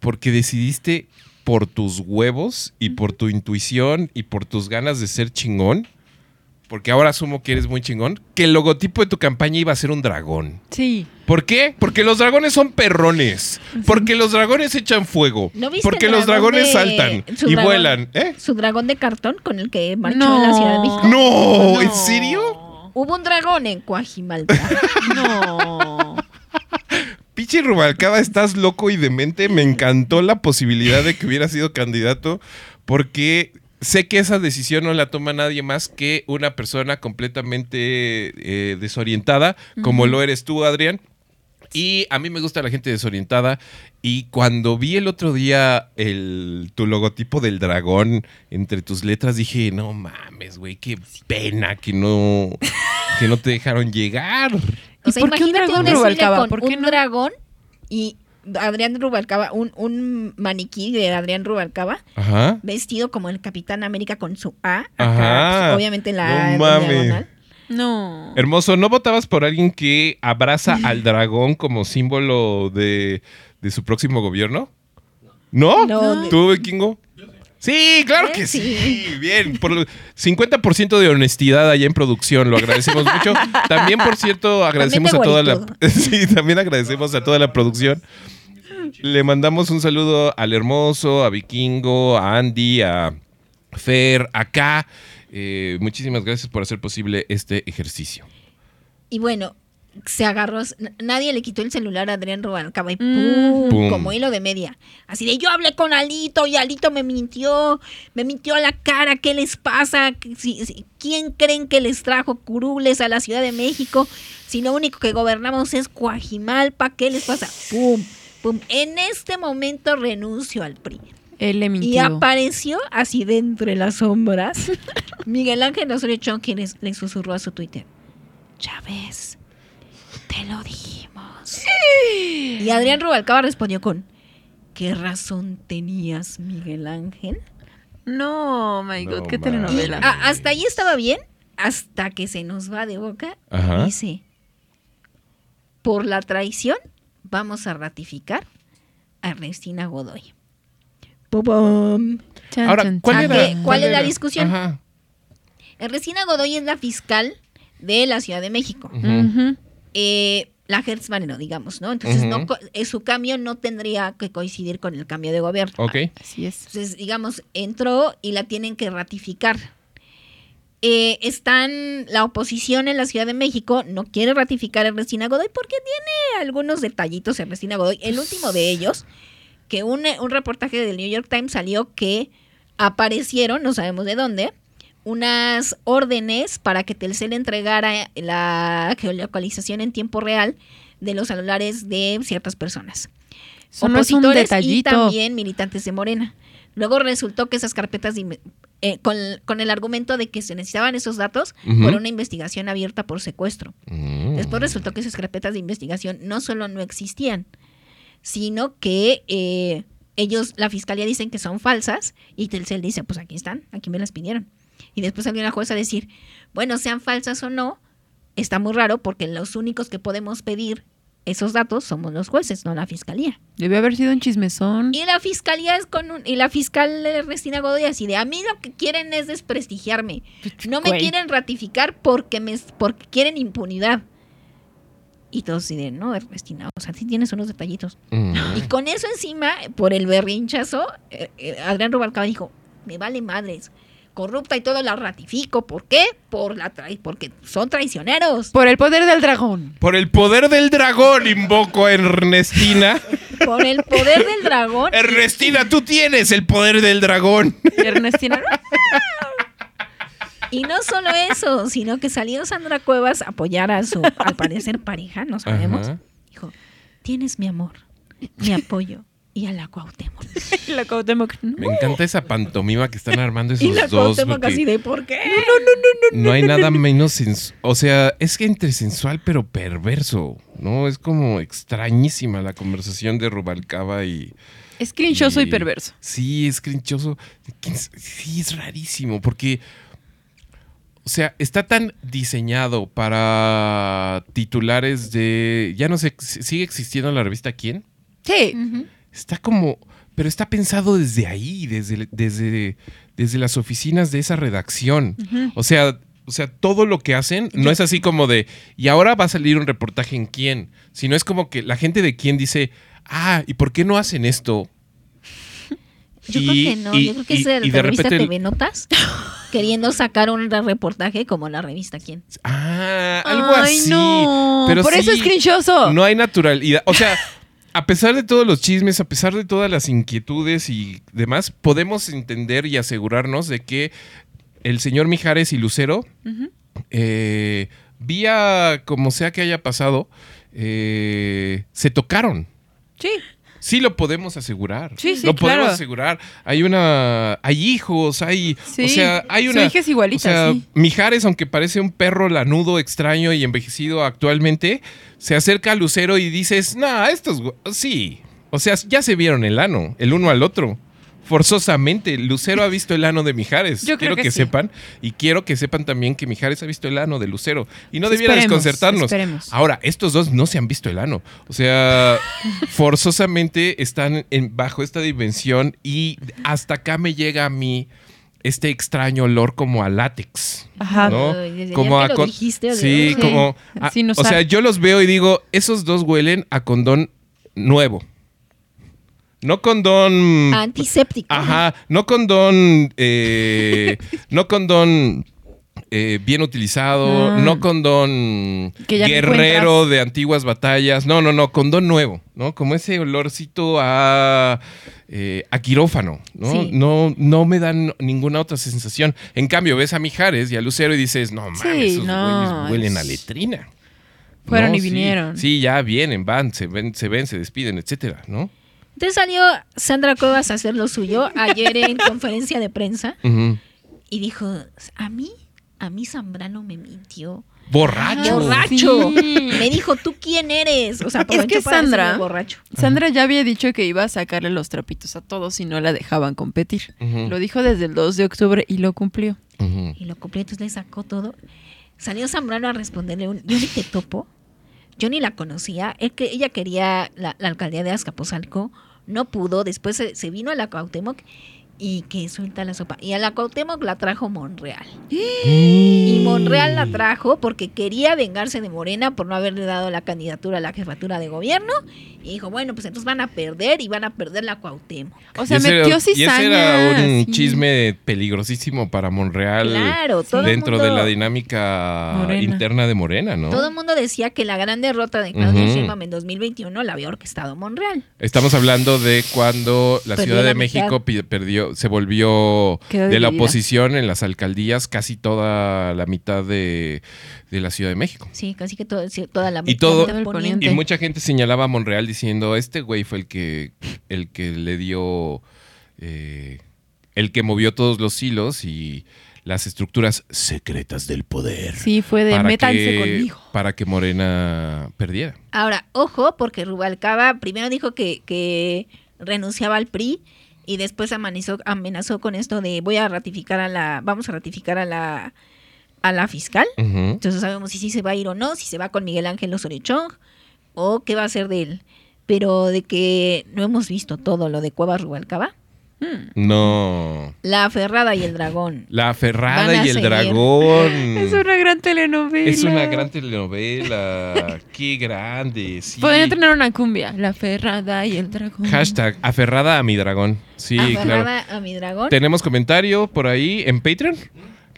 Porque decidiste por tus huevos y por tu intuición y por tus ganas de ser chingón, porque ahora asumo que eres muy chingón, que el logotipo de tu campaña iba a ser un dragón. Sí. ¿Por qué? Porque los dragones son perrones. Porque los dragones echan fuego. ¿No viste porque el los dragón dragones de- saltan y dragón? vuelan. ¿Eh? Su dragón de cartón con el que marchó No. en la Ciudad de México. No, ¿en No. serio? Hubo un dragón en Coajimalpa. No. Pinche Rubalcaba, estás loco y demente. Me encantó la posibilidad de que hubiera sido candidato porque sé que esa decisión no la toma nadie más que una persona completamente eh, desorientada, como lo eres tú, Adrián. Y a mí me gusta la gente desorientada. Y cuando vi el otro día el, tu logotipo del dragón entre tus letras, dije, no mames, güey, qué pena que no, que no te dejaron llegar. O sea, ¿Y por qué un imagínate dragón un Rubalcaba? con ¿Por qué un no? dragón y Adrián Rubalcaba, un, un maniquí de Adrián Rubalcaba, Ajá. vestido como el Capitán América con su A. acá, Ajá. pues, obviamente la No mames. diagonal. No. Hermoso, ¿no votabas por alguien que abraza al dragón como símbolo de, de su próximo gobierno? ¿No? No, ¿Tú, Kingo? Sí, claro que sí. sí. Bien, por lo- 50% de honestidad allá en producción, lo agradecemos mucho. También, por cierto, agradecemos a toda la. Sí, también agradecemos a toda la producción. Le mandamos un saludo al hermoso, a Vikingo, a Andy, a Fer, acá. Eh, muchísimas gracias por hacer posible este ejercicio. Y bueno, se agarró, nadie le quitó el celular a Adrián Rubalcaba y Mm. ¡pum! Pum. como hilo de media. Así de yo hablé con Alito y Alito me mintió, me mintió a la cara, ¿qué les pasa? Si- si- ¿Quién creen que les trajo curules a la Ciudad de México? Si lo único que gobernamos es Coajimalpa, ¿qué les pasa? ¡Pum! ¡Pum! En este momento renuncio al PRI. Él le Y mintió. apareció así de entre las sombras Miguel Ángel Osorio Chong, quien le susurró a su Twitter. Ves, te lo dijimos. Y Adrián Rubalcaba respondió con, ¿qué razón tenías, Miguel Ángel? No, my God, No qué telenovela. a- hasta ahí estaba bien, hasta que se nos va de boca. Ajá. Dice, por la traición vamos a ratificar a Ernestina Godoy. Pum, Ahora, chan, ¿cuál es la discusión? Ajá. Ernestina Godoy es la fiscal de la Ciudad de México. Ujú. Eh, la Hertz Manero, digamos, ¿no? Entonces, no eh, su cambio no tendría que coincidir con el cambio de gobierno. Ok. Así es. Entonces, digamos, entró y la tienen que ratificar. eh, están la oposición en la Ciudad de México no quiere ratificar a Ernestina Godoy porque tiene algunos detallitos Ernestina Godoy. El último de ellos, que un, un reportaje del New York Times salió que aparecieron, no sabemos de dónde, unas órdenes para que Telcel entregara la geolocalización en tiempo real de los celulares de ciertas personas. Eso no es un Opositores y también militantes de Morena. Luego resultó que esas carpetas, de eh, con, con el argumento de que se necesitaban esos datos Ujú. por una investigación abierta por secuestro. Mm. Después resultó que esas carpetas de investigación no solo no existían, sino que eh, ellos, la fiscalía dicen que son falsas y Telcel dice, pues aquí están, aquí me las pidieron. Y después salió una jueza a decir, bueno, sean falsas o no, está muy raro porque los únicos que podemos pedir esos datos somos los jueces, no la fiscalía. Debió haber sido un chismezón. Y la fiscalía es con un, y la fiscal Ernestina Godoy así de a mí lo que quieren es desprestigiarme. No me quieren ratificar porque me porque quieren impunidad. Y todos así de, no, Ernestina, o sea, sí tienes unos detallitos. Mm. Y con eso encima, por el berrinchazo, eh, eh, Adrián Rubalcaba dijo, me vale madres, corrupta y todo la ratifico. ¿Por qué? Por la trai- porque son traicioneros. Por el poder del dragón. Por el poder del dragón invoco a Ernestina. Por el poder del dragón. Ernestina, tú tienes el poder del dragón. Ernestina. Y no solo eso, sino que salió Sandra Cuevas a apoyar a su, al parecer, pareja, no sabemos. Ajá. Dijo, tienes mi amor, mi apoyo y a la Cuauhtémoc. Y la Cuauhtémoc, no. Me encanta esa pantomima que están armando Y la esos dos. Cuauhtémoc así de, ¿por qué? No hay nada menos sensual. O sea, es que entre sensual pero perverso. ¿No? Es como extrañísima la conversación de Rubalcaba y. Es crinchoso y perverso. Sí, es crinchoso. Sí, es rarísimo porque. O sea, está tan diseñado para titulares de. Ya no sé, ¿sigue existiendo la revista Quién? Sí. Ujú. Está como. Pero está pensado desde ahí, desde, desde, desde las oficinas de esa redacción. O sea. O sea, todo lo que hacen no es así como de, y ahora va a salir un reportaje en quién, sino es como que la gente de quién dice, ah, ¿y por qué no hacen esto? Yo Y- creo que no, y- yo creo que y- es el de revista repente- TV Notas queriendo sacar un reportaje como la revista ¿Quién? Ah, algo Ay, así. no. Pero Por eso es crinchoso. No hay naturalidad. O sea, a pesar de todos los chismes, a pesar de todas las inquietudes y demás, podemos entender y asegurarnos de que el señor Mijares y Lucero, eh, vía como sea que haya pasado, eh, se tocaron. Sí. Sí lo podemos asegurar. Sí, sí, lo podemos claro. asegurar. Hay una, hay hijos, hay, Sí. o sea, hay una. hija es igualita, o sea, sí. Mijares, aunque parece un perro lanudo, extraño y envejecido actualmente, se acerca a Lucero y dices, nah, estos, sí. O sea, ya se vieron el ano, el uno al otro. Forzosamente, Lucero ha visto el ano de Mijares. Yo creo quiero que que, sí. sepan. Y quiero que sepan también que Mijares ha visto el ano de Lucero. Y no debiera Esperemos, desconcertarnos. esperemos. Ahora, estos dos no se han visto el ano. O sea, forzosamente están en- bajo esta dimensión y hasta acá me llega a mí este extraño olor como a látex. Ajá. ¿no? Como a con- dijiste, sí, sea, como a- o sea, yo los veo y digo, esos dos huelen a condón nuevo. No condón Antiséptico. Ajá, no condón, eh, no condón eh, bien utilizado, Ah. no condón no guerrero de antiguas batallas, no, no, no, condón nuevo, ¿no? Como ese olorcito a, eh, a quirófano, ¿no? Sí. No, no me dan ninguna otra sensación. En cambio, ves a Mijares y a Lucero y dices, no mames, Sí, esos no, huelen a letrina. Fueron y sí, vinieron. Sí, ya vienen, van, se ven, se ven, se despiden, etcétera, ¿no? Entonces salió Sandra Cuevas a hacer lo suyo ayer en conferencia de prensa y dijo, a mí, a mí Zambrano me mintió. Borracho. borracho. Sí. Me dijo, ¿tú quién eres? O sea, Es que Sandra- borracho. Sandra ya había dicho que iba a sacarle los trapitos a todos si no la dejaban competir. Lo dijo desde el 2 de octubre y lo cumplió. Y lo cumplió, entonces le sacó todo. Salió Zambrano a responderle un, yo ni te topo, yo ni la conocía, es que ella quería la, la alcaldía de Azcapotzalco, no pudo, después se, se vino a la Cuauhtémoc y que suelta la sopa. Y a la Cuauhtémoc la trajo Monreal. Y Monreal la trajo porque quería vengarse de Morena por no haberle dado la candidatura a la jefatura de gobierno. Y dijo, bueno, pues entonces van a perder y van a perder la Cuauhtémoc. O sea, Y metió era- Y cizaña. ese era un sí. chisme peligrosísimo para Monreal Claro, todo el dentro de la dinámica Morena. interna de Morena, ¿no? Todo el mundo decía que la gran derrota de Claudia Ujú. Sheinbaum en 2021 la había orquestado Monreal. Estamos hablando de cuando la Perdió Ciudad la de. México perdió, se volvió Quedó de la oposición en las alcaldías casi toda la mitad de, de la Ciudad de México. Sí, casi que todo- sí, toda la Y todo- mitad Todo el poniente. poniente. Y mucha gente señalaba a Monreal diciendo, este güey fue el que, el que le dio, eh, el que movió todos los hilos y las estructuras secretas del poder. Sí, fue de métanse que, conmigo. Para que Morena perdiera. Ahora, ojo, porque Rubalcaba primero dijo que, que renunciaba al PRI y después amenazó, amenazó con esto de voy a ratificar a la, vamos a ratificar a la, a la fiscal. Ujú. Entonces no sabemos si sí se va a ir o no, si se va con Miguel Ángel Osorio o qué va a hacer de él. Pero de que no hemos visto todo lo de Cuevas Rubalcaba, Mm. No. la Ferrada y el Dragón. La Ferrada Van a y el seguir. dragón. Es una gran telenovela. Es una gran telenovela. Qué grande. Sí. Podrían tener una cumbia. La ferrada y el dragón. Hashtag aferrada a mi dragón. Sí, claro. Aferrada a mi dragón. Tenemos comentario por ahí en Patreon.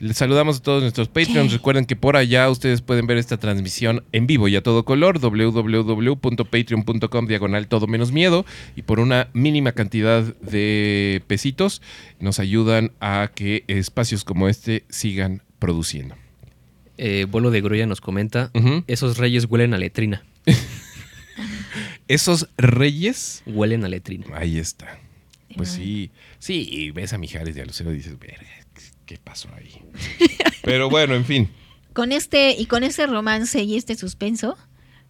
Les saludamos a todos nuestros Patreons. Recuerden que por allá ustedes pueden ver esta transmisión en vivo y a todo color. www.patreon.com diagonal todo menos miedo. Y por una mínima cantidad de pesitos nos ayudan a que espacios como este sigan produciendo. Eh, Vuelo de Grulla nos comenta, esos reyes huelen a letrina. Esos reyes. Huelen a letrina. Ahí está. Pues sí. Sí, y ves a Mijares y a Lucero y dices, verga, ¿qué pasó ahí? Pero bueno, en fin. Con este y con ese romance y este suspenso,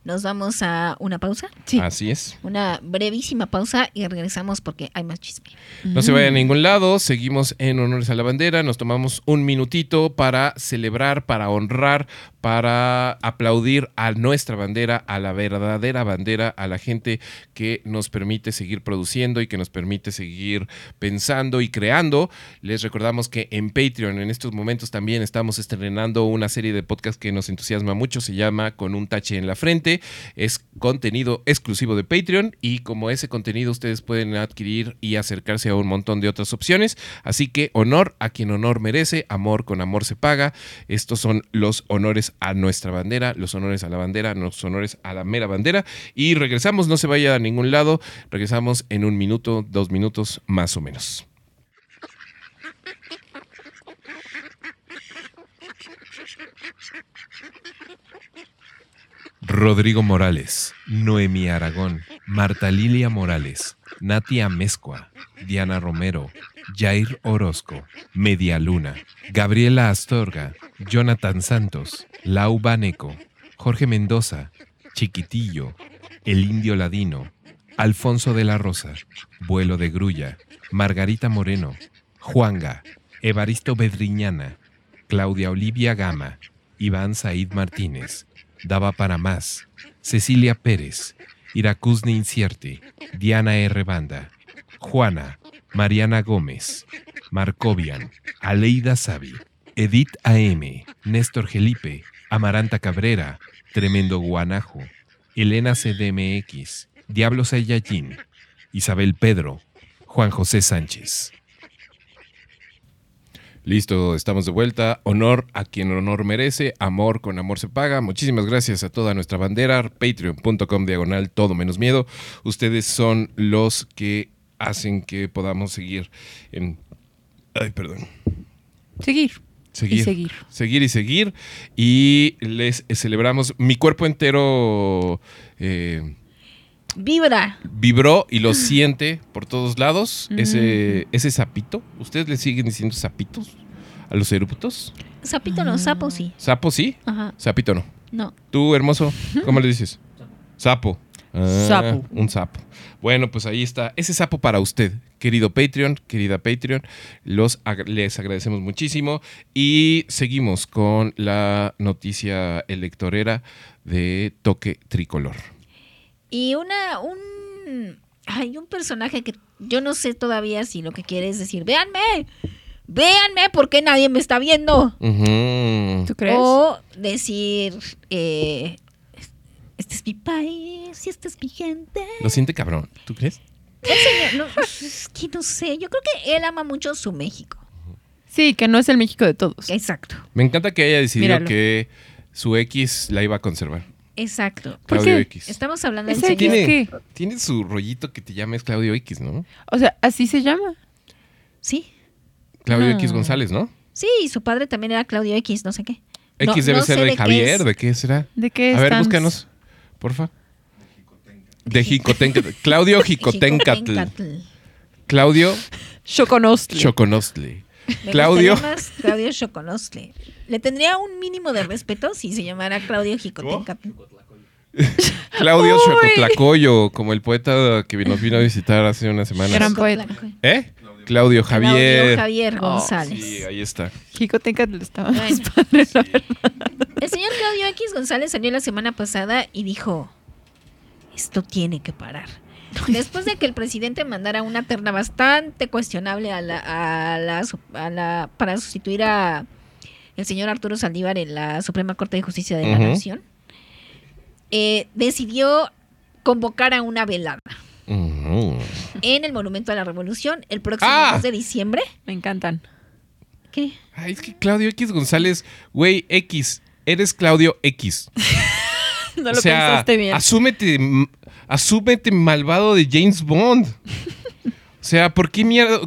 nos vamos a una pausa, Sí. Así es. una brevísima pausa y regresamos porque hay más chisme. No se vayan a ningún lado, seguimos en Honores a la Bandera, nos tomamos un minutito para celebrar, para honrar, para aplaudir a nuestra bandera, a la verdadera bandera, a la gente que nos permite seguir produciendo y que nos permite seguir pensando y creando. Les recordamos que en Patreon en estos momentos también estamos estrenando una serie de podcasts que nos entusiasma mucho, se llama Con un tache en la frente, es contenido exclusivo de Patreon y como ese contenido ustedes pueden adquirir y acercarse a un montón de otras opciones. Así que honor a quien honor merece, amor con amor se paga. Estos son los honores a nuestra bandera, los honores a la bandera, los honores a la mera bandera. Y regresamos, no se vaya a ningún lado, regresamos en un minuto, dos minutos más o menos. Rodrigo Morales, Noemí Aragón, Marta Lilia Morales, Natia Mezcua, Diana Romero, Jair Orozco, Media Luna, Gabriela Astorga, Jonathan Santos, Lau Baneco, Jorge Mendoza, Chiquitillo, El Indio Ladino, Alfonso de la Rosa, Vuelo de Grulla, Margarita Moreno, Juanga, Evaristo Bedriñana, Claudia Olivia Gama, Iván Said Martínez, Daba para más, Cecilia Pérez, Iracusne Incierte, Diana R. Banda, Juana, Mariana Gómez, Marcovian, Aleida Savi, Edith AM, Néstor Gelipe, Amaranta Cabrera, Tremendo Guanajo, Elena CDMX, Diablo Sayayín, Isabel Pedro, Juan José Sánchez. Listo, estamos de vuelta. Honor a quien honor merece, amor con amor se paga. Muchísimas gracias a toda nuestra bandera, patreon.com diagonal todo menos miedo. Ustedes son los que hacen que podamos seguir en... Ay, perdón. Seguir. Seguir. Y seguir. Seguir y seguir. Y les celebramos. Mi cuerpo entero eh, Vibra. vibró y lo siente por todos lados. Mm. Ese, ese sapito. ¿Ustedes le siguen diciendo sapitos a los eruputos? Sapito no, sapo sí. ¿Sapo sí? Ajá. Sapito no. No. Tú, hermoso, ¿cómo le dices? Sapo. Ah, Sapo. Un sapo. Bueno, pues ahí está. Ese sapo para usted, querido Patreon, querida Patreon. Los ag- les agradecemos muchísimo. Y seguimos con la noticia electorera de Toque Tricolor. Y una, un, hay un personaje que yo no sé todavía si lo que quiere es decir, véanme, véanme porque nadie me está viendo. Ujú. ¿Tú crees? O decir, eh, este es mi país y esta es mi gente. Lo siente cabrón. ¿Tú crees? El señor, no, es que no sé, yo creo que él ama mucho su México. Sí, que no es el México de todos. Exacto, Me encanta que haya decidido Míralo. que su X la iba a conservar. Exacto. ¿Por Claudio? X. Estamos hablando señor. ¿Tiene- Tiene, qué? tiene su rollito que te llama es Claudio X, ¿no? O sea, así se llama. Sí, Claudio No. X González, ¿no? sí, y su padre también era Claudio X, no sé qué. No- X debe no ser sé de Javier. ¿de qué será? ¿De qué A ver, estamos? búscanos, porfa. De Jicotencatl. Claudio Jicotencatl. Jicotencatl. Claudio Choconostli. Choconostle. Me Claudio. más Claudio Choconostle. Le tendría un mínimo de respeto si se llamara Claudio Jicotencatl. Claudio Uy. Chocotlacoyo, como el poeta que nos vino a visitar hace unas semanas. Gran poeta. ¿Eh? Claudio Javier. Claudio Javier Oh, González. Sí, ahí está. Estaba más padre, la verdad. El señor Claudio X González salió la semana pasada y dijo, esto tiene que parar. Después de que el presidente mandara una terna bastante cuestionable a la, a la su- a la- para sustituir a el señor Arturo Saldívar en la Suprema Corte de Justicia de la. Nación, eh, decidió convocar a una velada Ujú. en el Monumento a la Revolución el próximo ¡Ah! 2 de diciembre. Me encantan. ¿Qué? Ay, es que Claudio X González, güey, X, eres Claudio X. No o lo sea, pensaste bien. asúmete, asúmete malvado de James Bond. O sea, ¿por qué mierda?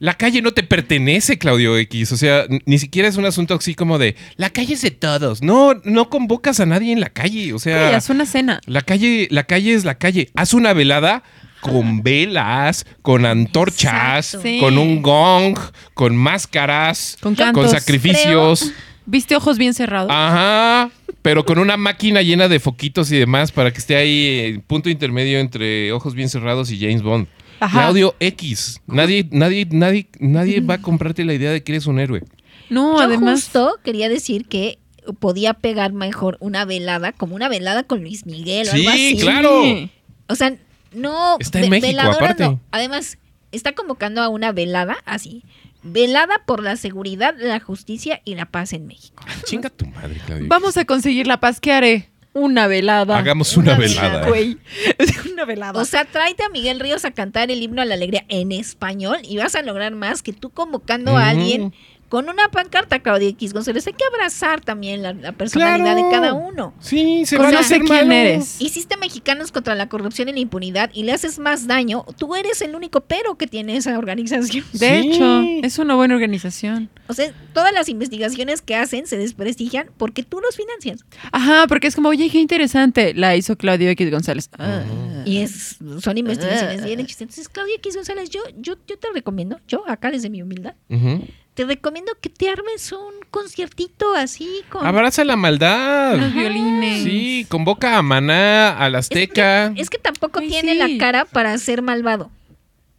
La calle no te pertenece, Claudio X. O sea, ni siquiera es un asunto así como de la calle es de todos. No, no convocas a nadie en la calle. O sea, Sí, haz una cena. la calle, la calle es la calle. Haz una velada con velas, con antorchas. Sí. con un gong, con máscaras, Con sacrificios. ¿Viste ojos bien cerrados? Ajá, pero con una máquina llena de foquitos y demás para que esté ahí en punto intermedio entre ojos bien cerrados y James Bond. Ajá. Claudio X. Nadie, nadie, nadie, nadie va a comprarte la idea de que eres un héroe. No, Yo además. justo quería decir que podía pegar mejor una velada, como una velada con Luis Miguel o Sí, algo así. claro. Sí. O sea, no. Está en México, veladora aparte. no. Además, está convocando a una velada así. Velada por la seguridad, la justicia y la paz en México. Chinga tu madre, Claudio. Vamos a conseguir la paz. ¿Qué haré? Una velada. Hagamos una, Una velada. Güey. una velada. O sea, tráete a Miguel Ríos a cantar el himno a la alegría en español y vas a lograr más que tú convocando a alguien con una pancarta, Claudia X González. Hay que abrazar también la, la personalidad Claro. de cada uno. Sí, se van a Conoce hacer quién malo. eres. Hiciste mexicanos contra la corrupción y la impunidad y le haces más daño. Tú eres el único pero que tiene esa organización. De Sí. hecho, es una buena organización. O sea, todas las investigaciones que hacen se desprestigian porque tú los financias. Ajá, porque es como, oye, qué interesante. La hizo Claudio X González. Ah. Y es, son investigaciones bien hechas. Entonces, Claudia X González, yo, yo, yo te recomiendo, yo acá desde mi humildad, Ujú. Te recomiendo que te armes un conciertito así con... Abraza la maldad. violines. Sí, convoca a Maná, al es, Azteca. es que tampoco Ay, tiene sí. la cara para ser malvado.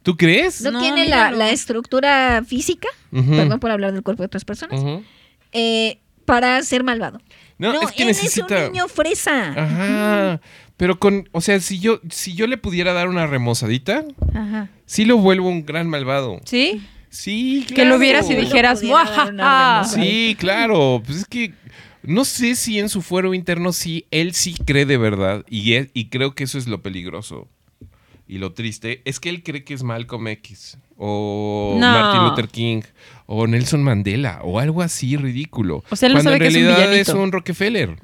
¿Tú crees? No, No, tiene la, la estructura física, perdón por hablar del cuerpo de otras personas, eh, para ser malvado. No, No, es que él necesita. Es un niño fresa. Ajá. Pero con, o sea, si yo, si yo le pudiera dar una remozadita, Ajá. sí lo vuelvo un gran malvado. ¿Sí? Sí, Que lo claro. vieras y dijeras. Sí, claro. Pues es que no sé si en su fuero interno sí, él sí cree de verdad. Y, es- y creo que eso es lo peligroso. Y lo triste es que él cree que es Malcolm X. O No. Martin Luther King. O Nelson Mandela. O algo así ridículo. O sea, él no Cuando sabe en que es un realidad es villanito. un Rockefeller.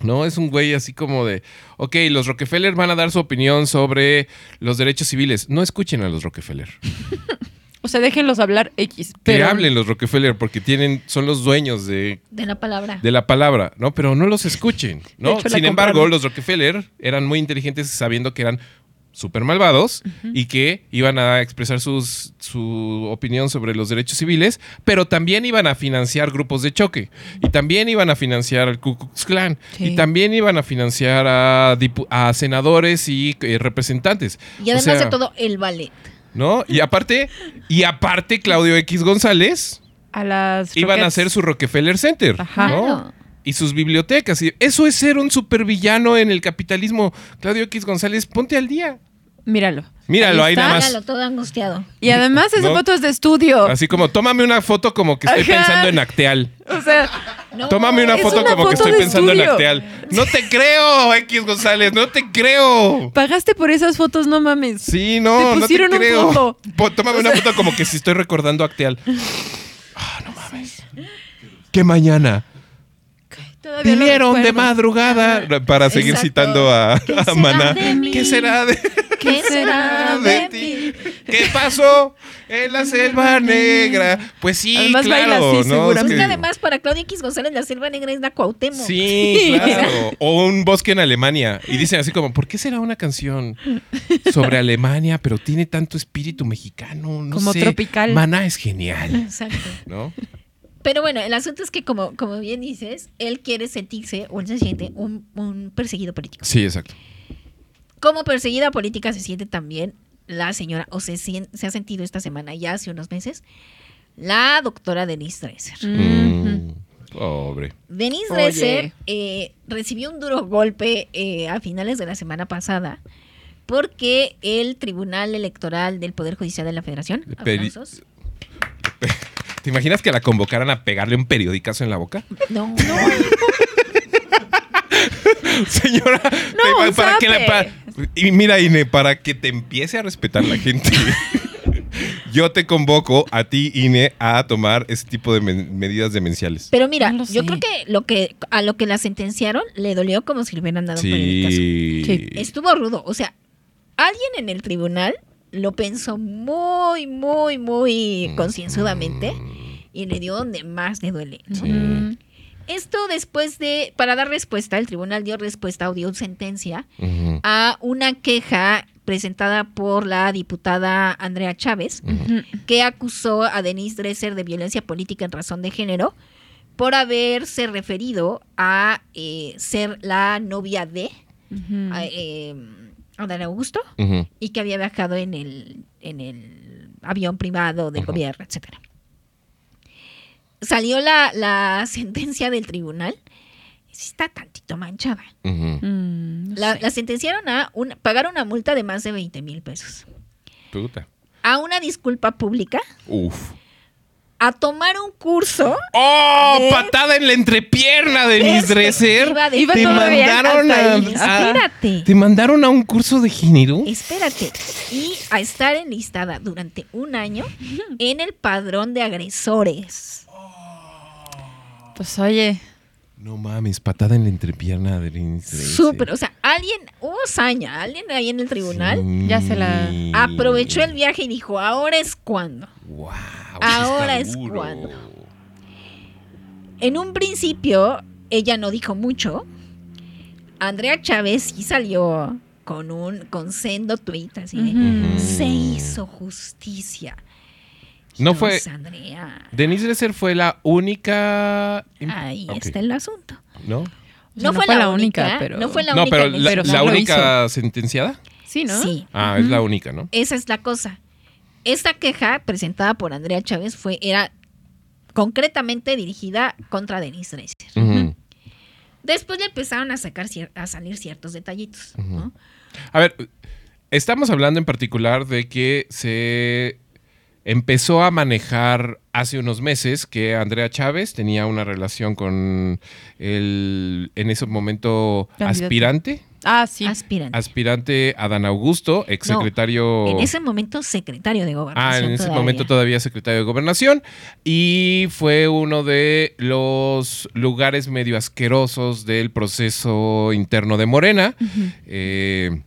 No, es un güey así como de, ok, los Rockefeller van a dar su opinión sobre los derechos civiles. No escuchen a los Rockefeller. O sea, déjenlos hablar X. Que hablen los Rockefeller porque tienen, son los dueños de, De la palabra. de la palabra, ¿no? Pero no los escuchen, ¿no? Hecho, Sin embargo, compraron. los Rockefeller eran muy inteligentes sabiendo que eran súper malvados y que iban a expresar sus, su opinión sobre los derechos civiles, pero también iban a financiar grupos de choque y también iban a financiar al Ku Klux Klan Sí. y también iban a financiar a, dipu- a senadores y eh, representantes. Y además O sea, de todo, el ballet. ¿No? Y aparte, y aparte Claudio X González a las iban a hacer su Rockefeller Center, Ajá. Y sus bibliotecas. Y eso es ser un supervillano en el capitalismo. Claudio X González, ponte al día. Míralo. Míralo, ahí nada más. Míralo, todo angustiado. Y además esa No. foto es de estudio. Así como, tómame una foto como que estoy Ajá. pensando en Acteal. O sea, No, Tómame una foto una como que estoy pensando en. Acteal. No te creo, X González, no te creo. pagaste por esas fotos, no mames. Sí, no, Te no te pusieron un creo. foto. Po- tómame una foto como que si estoy recordando Acteal. Ah, no mames. Que mañana Todavía vinieron de madrugada para seguir Exacto. citando a, ¿Qué a será Maná. de mí? ¿Qué será de ¿Qué será de ti? ¿Qué pasó en la selva negra? Pues sí, Además baila claro, así, ¿no? Es que- que además para Claudia X González la selva negra es la Cuauhtémoc. Sí, claro. O un bosque en Alemania. Y dicen así como, ¿por qué será una canción sobre Alemania, pero tiene tanto espíritu mexicano? No Como sé. tropical. Maná es genial, Exacto. ¿no? Pero bueno, el asunto es que como, como bien dices, él quiere sentirse o él se siente un, un perseguido político. Sí, exacto. Como perseguida política se siente también la señora, o se, ha sentido esta semana, ya hace unos meses, la doctora Denise Dresser. Mm, pobre. Denise Oye. Dresser eh, recibió un duro golpe eh, a finales de la semana pasada porque el Tribunal Electoral del Poder Judicial de la Federación, Peri-. ¿Te imaginas que la convocaran a pegarle un periodicazo en la boca? no, no, Señora, No, para que la. Y mira, Ine, para que te empiece a respetar la gente, yo te convoco a ti, Ine, a tomar ese tipo de medidas demenciales. Pero mira, No lo yo sé. creo que lo que a lo que la sentenciaron le dolió como si le hubieran dado un periodicazo. Sí. Sí. Estuvo rudo, o sea, alguien en el tribunal lo pensó muy, muy, muy concienzudamente y le dio donde más le duele. Sí. Mm. Esto después de, para dar respuesta, el tribunal dio respuesta o dio sentencia a una queja presentada por la diputada Andrea Chávez, que acusó a Denise Dresser de violencia política en razón de género por haberse referido a eh, ser la novia de a, eh, Adán Augusto y que había viajado en el, en el avión privado del gobierno, etcétera. Salió la, la sentencia del tribunal. Sí está tantito manchada. Mm, no La, sentenciaron a pagar una multa de más de 20 mil pesos. Puta. A una disculpa pública. Uf. A tomar un curso. ¡Oh! Patada en la entrepierna, Denise Dresser. perspectiva de Iba Te mandaron a- Espérate. ¿Te mandaron a un curso de género? Espérate. Y a estar enlistada durante un año en el padrón de agresores. Pues oye, No mames, patada en la entrepierna de Dresser. Súper. O sea, alguien, hubo saña, alguien ahí en el tribunal Ya se la- aprovechó el viaje y dijo, ahora es cuando. Wow, Ahora es duro. cuando. En un principio, ella no dijo mucho. Andrea Chávez sí salió con un con sendo tweet así de, Ujú. se hizo justicia. No fue- Andrea. Denise Dresser fue la única. Ahí está el asunto. ¿No? O sea, No, fue, la, única, pero- No fue la no, única. pero la, Pero única sentenciada. sí, ¿no? Sí, Ah, es la única, ¿no? esa es la cosa. Esta queja presentada por Andrea Chávez fue era concretamente dirigida contra Denise Dresser. Después le empezaron a sacar a salir ciertos detallitos, ¿no? A ver, estamos hablando en particular de que se empezó a manejar hace unos meses que Andrea Chávez tenía una relación con el, en ese momento, Candidato. aspirante, Ah, sí. Aspirante. aspirante Adán Augusto, exsecretario... En ese momento secretario de gobernación. Ah, en ese todavía. momento todavía secretario de gobernación y fue uno de los lugares medio asquerosos del proceso interno de Morena. Eh,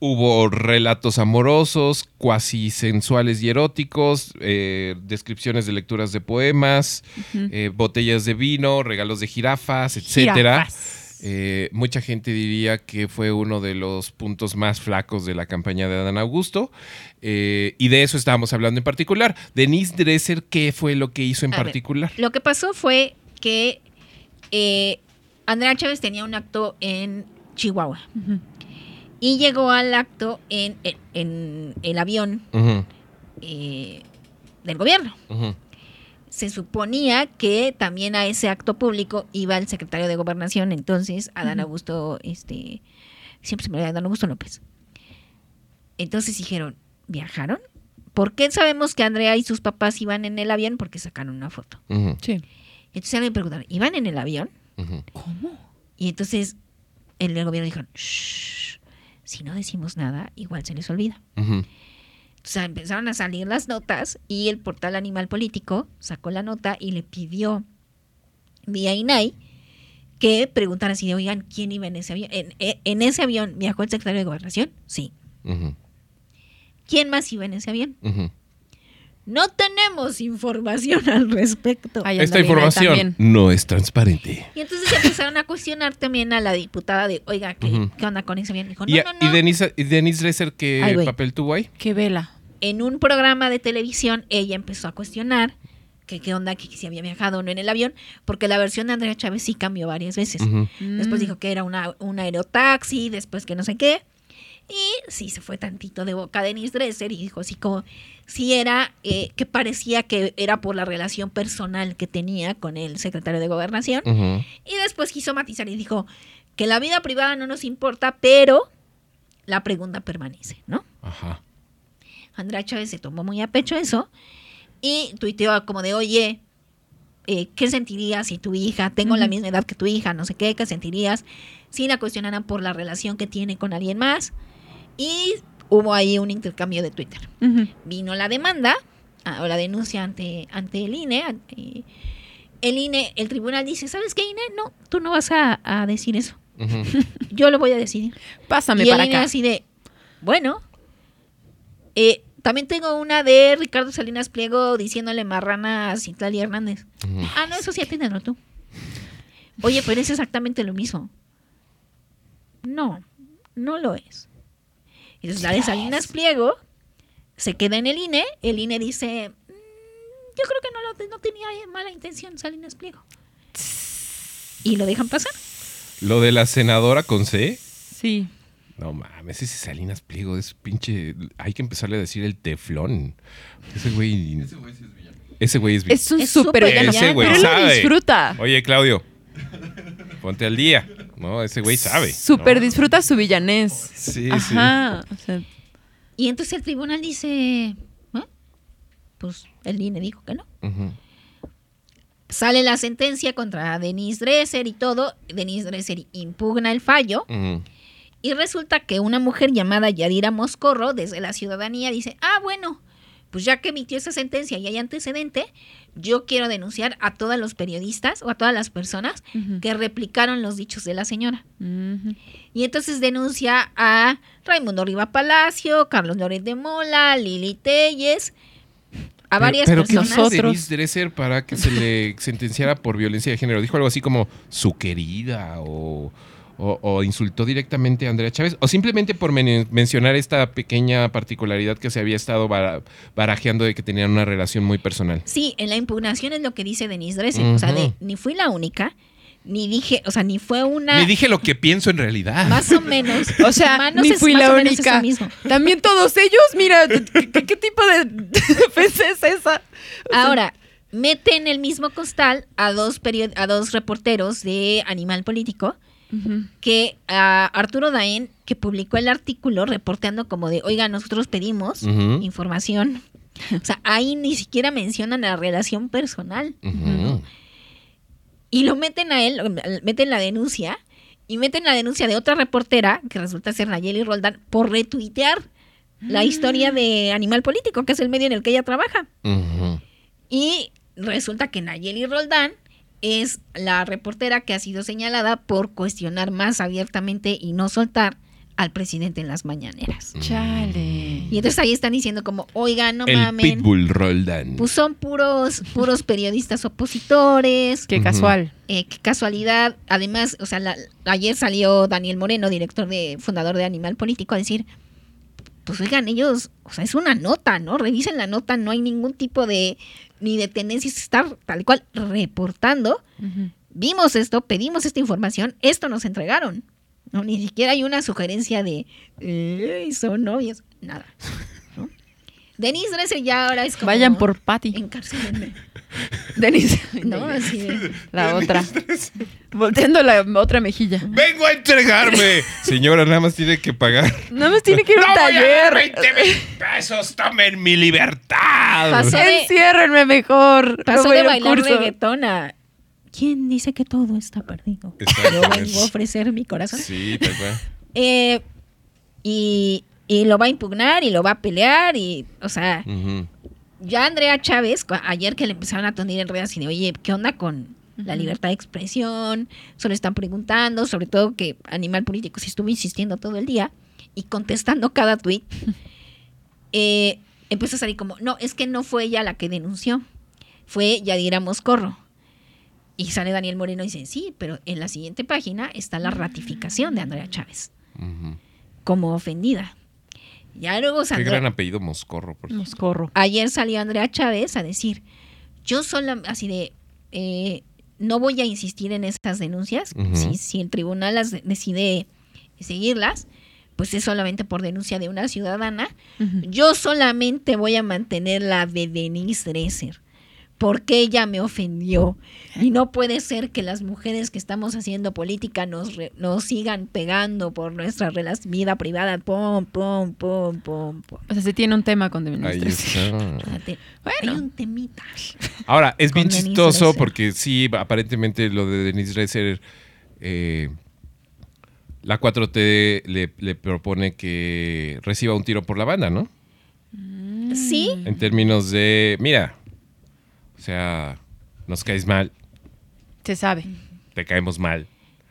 hubo relatos amorosos, cuasi sensuales y eróticos, eh, descripciones de lecturas de poemas, eh, botellas de vino, regalos de jirafas, etcétera. Eh, mucha gente diría que fue uno de los puntos más flacos de la campaña de Adán Augusto. eh, y de eso estábamos hablando en particular. Denise Dresser, ¿qué fue lo que hizo en A ver, particular? Lo que pasó fue que eh, Andrea Chávez tenía un acto en Chihuahua. Y llegó al acto en, en- en el avión eh, del gobierno. Se suponía que también a ese acto público iba el secretario de gobernación, entonces Adán Augusto, este, siempre se me olvida Adán Augusto López. Entonces dijeron, ¿viajaron? ¿Por qué sabemos que Andrea y sus papás iban en el avión? Porque sacaron una foto. Sí. Entonces alguien preguntaron, ¿iban en el avión? ujú. Y entonces el, el gobierno dijo, "Shh, si no decimos nada, igual se les olvida. Ujú. O sea, empezaron a salir las notas y el portal Animal Político sacó la nota y le pidió vía INAI que preguntara así de, oigan, ¿quién iba en ese avión? ¿En, en- en ese avión viajó el secretario de Gobernación? Sí. ¿Quién más iba en ese avión? ujú. No tenemos información al respecto. Esta información también. no es transparente. Y entonces empezaron a cuestionar también a la diputada de, oiga, ¿qué, qué onda con ese avión? Dijo, no, ¿Y, no, no. y Denise, y Denise Dresser qué Ay, papel tuvo ahí? Qué vela. en un programa de televisión ella empezó a cuestionar que qué onda, que si había viajado o no en el avión, porque la versión de Andrea Chávez sí cambió varias veces. Después dijo que era una, un aerotaxi, después que no sé qué. Y sí se fue tantito de boca Denise Dresser y dijo así como si era eh, que parecía que era por la relación personal que tenía con el secretario de gobernación. Y después quiso matizar y dijo que la vida privada no nos importa, pero la pregunta permanece, ¿no? Ajá. Andrea Chávez se tomó muy a pecho eso y tuiteó como de, oye, eh, ¿qué sentirías si tu hija, tengo la misma edad que tu hija, no sé qué, qué sentirías si la cuestionaran por la relación que tiene con alguien más? Y hubo ahí un intercambio de Twitter. Vino la demanda o la denuncia ante, ante el INE. ante- el INE, el tribunal dice, ¿sabes qué, INE? No, tú no vas a, a decir eso. Yo lo voy a decidir. Pásame y el para INE acá. así de, bueno, eh, también tengo una de Ricardo Salinas Pliego diciéndole marrana a Citlali Hernández. Ah, no, eso sí atiéndelo tú. Oye, pero es exactamente lo mismo. No, no lo es. Entonces la de Salinas Pliego se queda en el INE, el INE dice, "Mm, yo creo que no, lo, no tenía mala intención Salinas Pliego. Y lo dejan pasar. Lo de la senadora con C. Sí. No mames, ese Salinas Pliego es pinche. Hay que empezarle a decir el teflón. Ese güey. Ese güey es villano. Es un Es súper súper villano. Ese güey Pero él lo disfruta. Oye, Claudio. Ponte al día. No, ese güey sabe. Súper ¿no? disfruta su villanés. Sí, Ajá. O sea, Y entonces el tribunal dice, "¿Ah? pues el INE dijo que no. sí. Sale la sentencia contra Denise Dresser y todo. Denise Dresser impugna el fallo. Y resulta que una mujer llamada Yadira Moscorro, desde la ciudadanía, dice, ah, bueno, pues ya que emitió esa sentencia y hay antecedente, yo quiero denunciar a todos los periodistas o a todas las personas ujú. que replicaron los dichos de la señora. Ujú. Y entonces denuncia a Raimundo Riva Palacio, Carlos Loret de Mola, Lili Telles, a Pero- varias pero ¿qué personas. Nosotros. Denise Dresser para que se le sentenciara por violencia de género? Dijo algo así como su querida o, o- o insultó directamente a Andrea Chávez o simplemente por men- mencionar esta pequeña particularidad que se había estado bara- barajeando de que tenían una relación muy personal. Sí, en la impugnación es lo que dice Denise Dresser. O sea, de, ni fui la única, ni dije, o sea, ni fue una... Me dije lo que pienso en realidad. Más o menos. O sea, Manos ni es fui más la o menos eso única. mismo. También todos ellos, mira, ¿qué, qué- qué tipo de defensa es esa? Ahora, mete en el mismo costal a dos, period- a dos reporteros de Animal Político, Que a Arturo Daen, que publicó el artículo reporteando como de, oiga, nosotros pedimos información. O sea, ahí ni siquiera mencionan la relación personal. Y lo meten a él, meten la denuncia, y meten la denuncia de otra reportera, que resulta ser Nayeli Roldán, por retuitear la historia de Animal Político, que es el medio en el que ella trabaja. Y resulta que Nayeli Roldán es la reportera que ha sido señalada por cuestionar más abiertamente y no soltar al presidente en las mañaneras. Chale. Y entonces ahí están diciendo como, oiga, no El mamen, Pitbull Roldán. pues son puros, puros periodistas opositores, Qué casual. eh, qué casualidad. Además, o sea, la- ayer salió Daniel Moreno, director de, fundador de Animal Político, a decir, pues oigan, ellos, o sea, es una nota, ¿no? Revisen la nota, no hay ningún tipo de, ni de tendencia, es estar tal cual reportando. Vimos esto, pedimos esta información, esto nos entregaron. No, ni siquiera hay una sugerencia de, "Ey, son novios, nada. ¿no? Denise Dresser ya ahora es como... Vayan por Patty. Encarcelenme. Denise. No, así de... La otra. Volteando la otra mejilla. ¡Vengo a entregarme! Señora, nada más tiene que pagar. Nada más tiene que ir a un ¡No voy a dar taller. 20 mil pesos! ¡Tomen mi libertad! Pasó de- Enciérrenme mejor. Pasó de bailar curso. reggaetón a... ¿Quién dice que todo está perdido? Yo vengo a ofrecer mi corazón. Sí, tal cual. Eh, y, y lo va a impugnar y lo va a pelear y, o sea, Ujú. Ya Andrea Chávez, ayer que le empezaron a tonir en redes y de, oye, ¿qué onda con la libertad de expresión? Solo están preguntando, sobre todo que Animal Político sí estuvo insistiendo todo el día y contestando cada tweet. eh, empezó a salir como, no, es que no fue ella la que denunció, fue Yadira Moscorro. Y sale Daniel Moreno y dice, sí, pero en la siguiente página está la ratificación de Andrea Chávez como ofendida. Ya luego Qué gran apellido Moscorro. Por Nos corro. ayer salió Andrea Chávez a decir, yo sola, así de, eh, no voy a insistir en estas denuncias, si, si el tribunal las de- decide seguirlas, pues es solamente por denuncia de una ciudadana. Yo solamente voy a mantener la de Denise Dresser, porque ella me ofendió. Y no puede ser que las mujeres que estamos haciendo política nos, re- nos sigan pegando por nuestra vida privada. Pum, pum, pum, pum, pum. O sea, se tiene un tema con Denise Ahí está. Espérate, Bueno. Hay un temita. Ahora, es bien chistoso porque sí, aparentemente lo de Denise Dresser, eh, la 4T le, le propone que reciba un tiro por la banda, ¿no? Sí, En términos de, mira, o sea, nos caes mal, Se sabe. te caemos mal,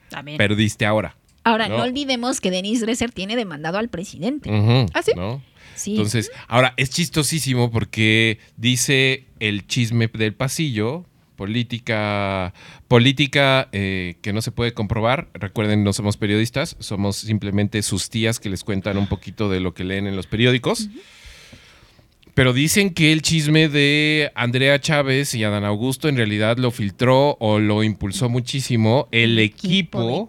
También. perdiste ahora. ahora No. no, olvidemos que Denise Dresser tiene demandado al presidente. Ujú, ¿Ah, sí? ¿no? Sí. Entonces, ahora es chistosísimo porque dice el chisme del pasillo, política, política eh, que no se puede comprobar. Recuerden, no somos periodistas, somos simplemente sus tías que les cuentan un poquito de lo que leen en los periódicos. Pero dicen que el chisme de Andrea Chávez y Adán Augusto en realidad lo filtró o lo impulsó muchísimo el equipo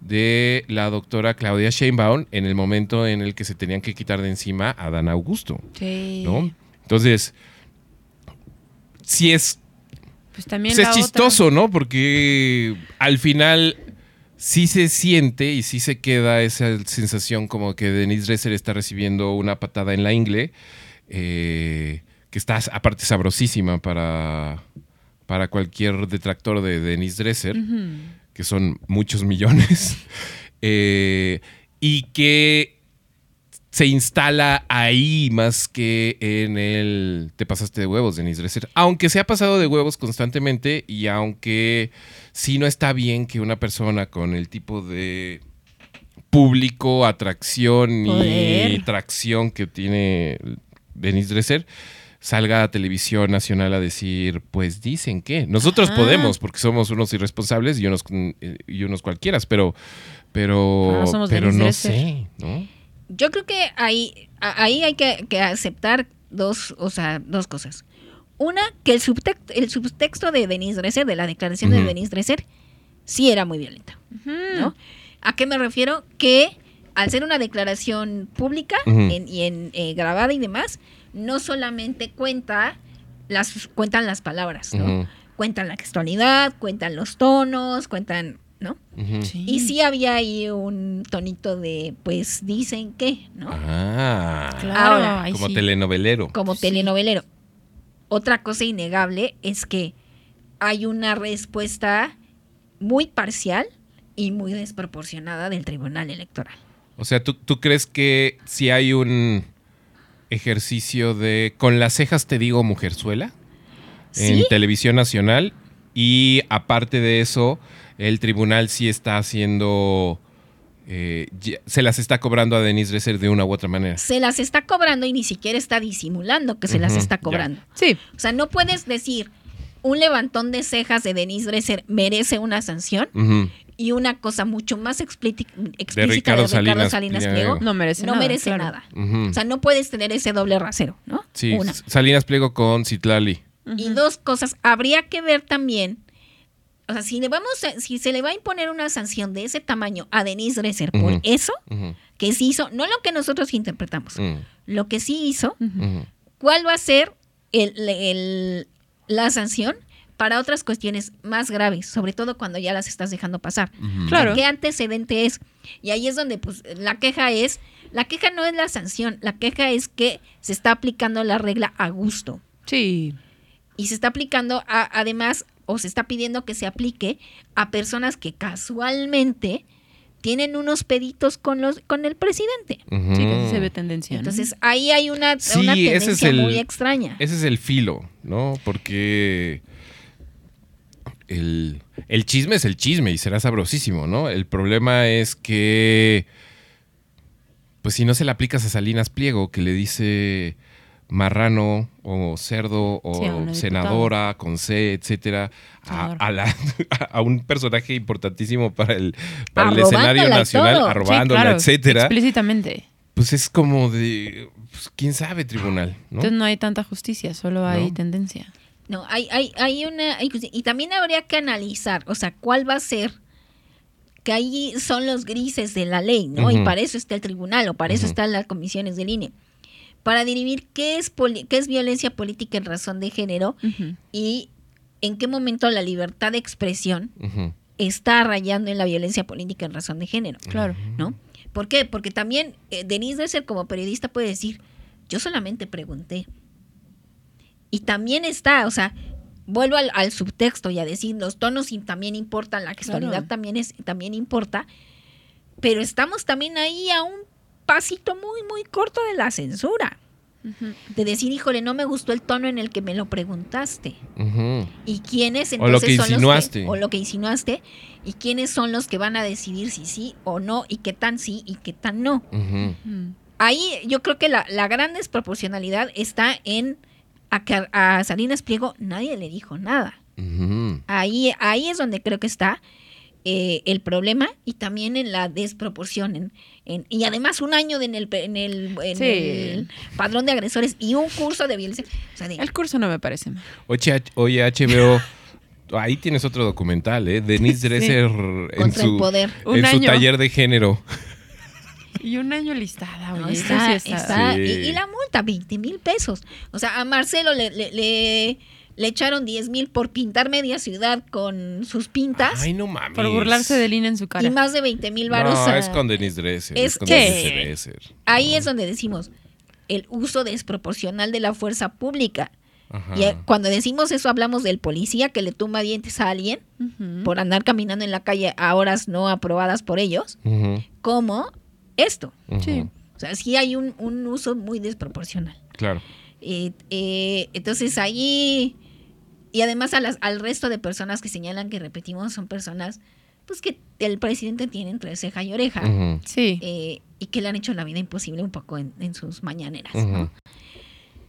de la doctora Claudia Sheinbaum en el momento en el que se tenían que quitar de encima a Dan Augusto, Sí. ¿no? Entonces, sí es, Pues también pues es otra. chistoso, ¿no? Porque al final sí se siente y sí se queda esa sensación como que Denise Dresser está recibiendo una patada en la ingle, eh, que está aparte sabrosísima para, para cualquier detractor de Denise Dresser que son muchos millones, eh, y que se instala ahí más que en el te pasaste de huevos, Denise Dresser. Aunque se ha pasado de huevos constantemente y aunque sí no está bien que una persona con el tipo de público, atracción y tracción que tiene Denise Dresser salga a televisión nacional a decir, pues dicen que nosotros Ajá. podemos porque somos unos irresponsables y unos eh, y unos cualquieras, pero pero Pero no pero no sé, ¿no? Yo creo que ahí, ahí hay que, que aceptar dos, o sea, dos cosas. Una, que el subtexto, el subtexto de Denise Dresser, de la declaración Ujú. de Denise Dresser, sí era muy violenta. ¿A qué me refiero? Que al ser una declaración pública en- y en, eh, grabada y demás, no solamente cuenta las, cuentan las palabras, ¿no? Cuentan la textualidad, cuentan los tonos, cuentan, ¿no? Sí. Y sí había ahí un tonito de, pues dicen que, ¿no? Ah, Claro, Ahora, como sí. telenovelero. Como Sí. telenovelero. Otra cosa innegable es que hay una respuesta muy parcial y muy desproporcionada del Tribunal Electoral. O sea, ¿tú, tú crees que si hay un ejercicio de con las cejas te digo mujerzuela en ¿Sí? televisión nacional y aparte de eso el tribunal sí está haciendo eh, ya- se las está cobrando a Denise Dresser de una u otra manera. Se las está cobrando y ni siquiera está disimulando que se las está ya. cobrando. Sí. O sea, no puedes decir un levantón de cejas de Denise Dresser merece una sanción. Y una cosa mucho más explíci- explícita de Ricardo Ricardo Salinas Salinas, Pliego. Pliego No merece no nada. merece claro. nada. Ujú. O sea, no puedes tener ese doble rasero, ¿no? sí, Una. Salinas Pliego con Citlali. Y dos cosas, habría que ver también, o sea, si le vamos a- si se le va a imponer una sanción de ese tamaño a Denise Dresser por eso que sí hizo, no lo que nosotros interpretamos, lo que sí hizo. ¿cuál va a ser el- el- la sanción para otras cuestiones más graves, sobre todo cuando ya las estás dejando pasar? Ujú. Claro. ¿Qué antecedente es? Y ahí es donde pues la queja es, la queja no es la sanción, la queja es que se está aplicando la regla a gusto Sí. y se está aplicando a- además o se está pidiendo que se aplique a personas que casualmente tienen unos peditos con los con el presidente. Ujú. Sí, que sí se ve tendencia. ¿no? Entonces ahí hay una, Sí, una ese es tendencia el- muy extraña. Ese es el filo, ¿no? Porque el, el chisme es el chisme y será sabrosísimo, ¿no? El problema es que, pues si no se le aplicas a Salinas Pliego, que le dice marrano o cerdo o Sí, senadora con C, etcétera, a, la- a un personaje importantísimo para el, para el escenario nacional, arrobándola, Sí, claro, etcétera, Explícitamente. pues es como de, pues, quién sabe, tribunal, ¿no? Entonces no hay tanta justicia, solo hay No. tendencia. No, hay, hay, hay una. hay cuestión- y también habría que analizar, o sea, cuál va a ser. Que ahí son los grises de la ley, ¿no? Y para eso está el tribunal, o para eso están las comisiones del INE. Para dirimir qué es, poli- qué es violencia política en razón de género y en qué momento la libertad de expresión está rayando en la violencia política en razón de género. Claro. ¿no? ¿Por qué? Porque también eh, Denise Dresser como periodista puede decir, yo solamente pregunté. Y también está, o sea, vuelvo al, al subtexto y a decir, los tonos también importan, la gestualidad Claro. también, es, también importa, pero estamos también ahí a un pasito muy, muy corto de la censura. De decir, híjole, no me gustó el tono en el que me lo preguntaste. Ujú. ¿Y quiénes O entonces lo que son insinuaste. los que, o lo que insinuaste y quiénes son los que van a decidir si sí o no y qué tan sí y qué tan no? Ahí yo creo que la, la gran desproporcionalidad está en a Salinas Pliego nadie le dijo nada. Ahí, ahí es donde creo que está eh, el problema y también en la desproporción. en- en- y además un año de- en, el, en, el, en Sí. el padrón de agresores y un curso de violencia. O sea, de- El curso no me parece mal. Oye, HBO, ahí tienes otro documental, ¿eh? Denise Dresser en contra el su, poder. Un en su año. taller de género. Y un año listada, No, oye. eso está, sí está- está- Sí. y, y la multa, 20 mil pesos. O sea, a Marcelo le, le, le- le echaron 10 mil por pintar media ciudad con sus pintas Ay, no mames. Por burlarse de Lina en su cara. y más de 20 mil varos. No, a- es con Denise Dresser. es Es, con que- Dresser. Ahí es donde decimos el uso desproporcional de la fuerza pública. Ajá. Y eh, cuando decimos eso hablamos del policía que le tumba dientes a alguien por andar caminando en la calle a horas no aprobadas por ellos, Ujú, como esto. Sí. O sea, sí hay un, un uso muy desproporcional. Claro. Eh, eh, entonces ahí, y además a las- al resto de personas que señalan que repetimos son personas pues que el presidente tiene entre ceja y oreja Sí. eh, y que le han hecho la vida imposible un poco en, en sus mañaneras.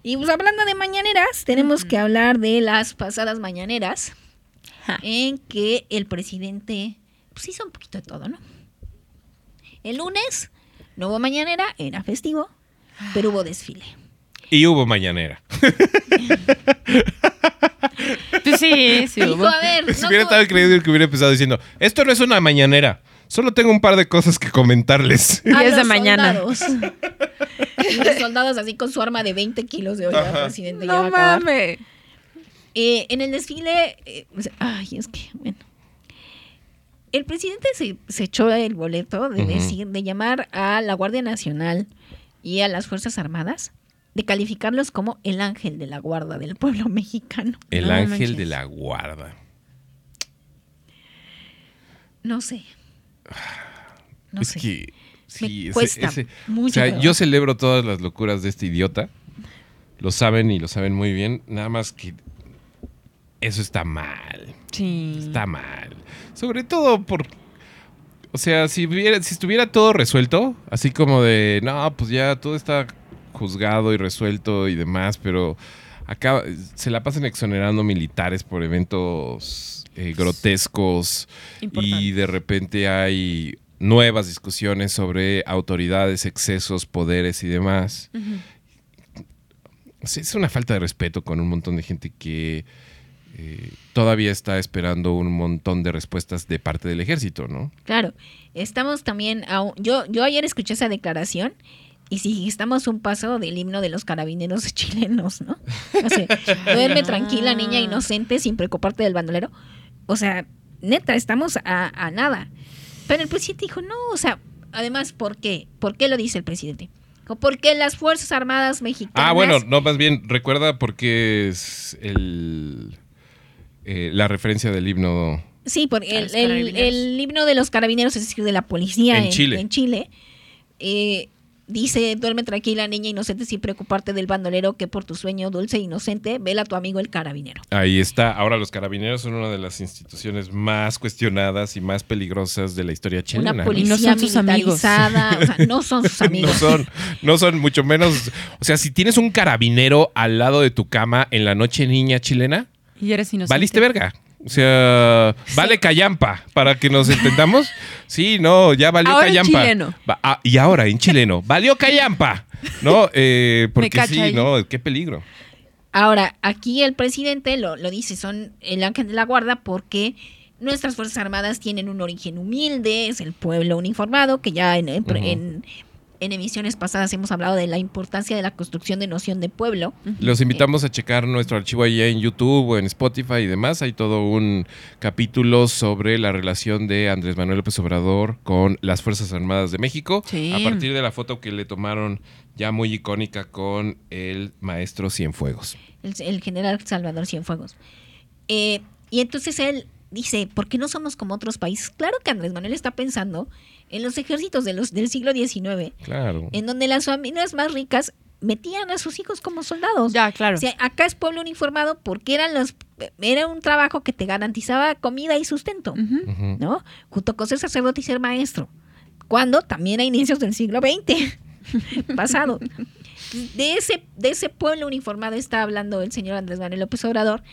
Y pues hablando de mañaneras, tenemos que hablar de las pasadas mañaneras Ja. en que el presidente pues hizo un poquito de todo, ¿no? El lunes no hubo mañanera, era festivo, pero hubo desfile. Y hubo mañanera. Pues sí, sí. Dijo, hubo. a ver, Si no hubiera tuvo- estado increíble que hubiera empezado diciendo, esto no es una mañanera. Solo tengo un par de cosas que comentarles. a Y es de los mañana. soldados. Y los soldados así con su arma de 20 kilos de olla, el presidente ya va a No acabar. mames. Eh, en el desfile, eh, ay, es que, bueno. El presidente se, se echó el boleto de decir, de llamar a la Guardia Nacional y a las Fuerzas Armadas, de calificarlos como el ángel de la guarda del pueblo mexicano. El No ángel de la guarda. No sé. No es sé. que... Me Sí, ese- cuesta ese- mucho O sea, yo celebro todas las locuras de este idiota. Lo saben y lo saben muy bien. Nada más que eso está mal. Sí. Está mal. Sobre todo por. O sea, si, hubiera, si estuviera todo resuelto, así como de, no, pues ya todo está juzgado y resuelto y demás, pero acá se la pasan exonerando militares por eventos eh, grotescos y de repente hay nuevas discusiones sobre autoridades, excesos, poderes y demás. Es una falta de respeto con un montón de gente que eh, todavía está esperando un montón de respuestas de parte del ejército, ¿no? Claro, estamos también, a un- yo, yo ayer escuché esa declaración Y si estamos un paso del himno de los carabineros chilenos, ¿no? O sea, duerme tranquila, niña inocente, sin preocuparte del bandolero. O sea, neta, estamos a, a nada. Pero el presidente dijo, no, o sea, además, ¿por qué? ¿Por qué lo dice el presidente? Porque las Fuerzas Armadas Mexicanas... Ah, bueno, no, más bien, recuerda porque es el, eh, la referencia del himno. Sí, porque el, himno de los carabineros, es decir, de la policía En en, Chile. en Chile, eh, dice, duerme tranquila, niña inocente, sin preocuparte del bandolero, que por tu sueño dulce e inocente, vela a tu amigo el carabinero. Ahí está. Ahora, los carabineros son una de las instituciones más cuestionadas y más peligrosas de la historia chilena. Una ¿no? policía son sus amigos. militarizada, o sea, no son sus No amigos. son, no son mucho menos. O sea, si tienes un carabinero al lado de tu cama en la noche niña chilena, Y eres inocente. valiste verga. O sea, vale callampa, para que nos entendamos. Sí, no, ya valió Ahora en callampa. chileno. Va- ah, y ahora en chileno, valió callampa. No, eh, porque sí, ahí. no, qué peligro. Ahora, aquí el presidente lo, lo dice, son el ángel de la guarda porque nuestras Fuerzas Armadas tienen un origen humilde, es el pueblo uniformado, que ya en, en- en- en emisiones pasadas hemos hablado de la importancia de la construcción de noción de pueblo. Los invitamos a checar nuestro archivo allá en YouTube o en Spotify y demás. Hay todo un capítulo sobre la relación de Andrés Manuel López Obrador con las Fuerzas Armadas de México. Sí. A partir de la foto que le tomaron ya muy icónica con el maestro Cienfuegos. el, el general Salvador Cienfuegos. Eh, y entonces él dice, ¿por qué no somos como otros países? Claro que Andrés Manuel está pensando en los ejércitos de los, del siglo XIX, Claro. en donde las familias más ricas metían a sus hijos como soldados. Ya, claro. O sea, acá es pueblo uniformado porque eran los, era un trabajo que te garantizaba comida y sustento. ¿no? Junto con ser sacerdote y ser maestro. Cuando también a inicios del siglo XX pasado. De ese, de ese pueblo uniformado está hablando el señor Andrés Manuel López Obrador.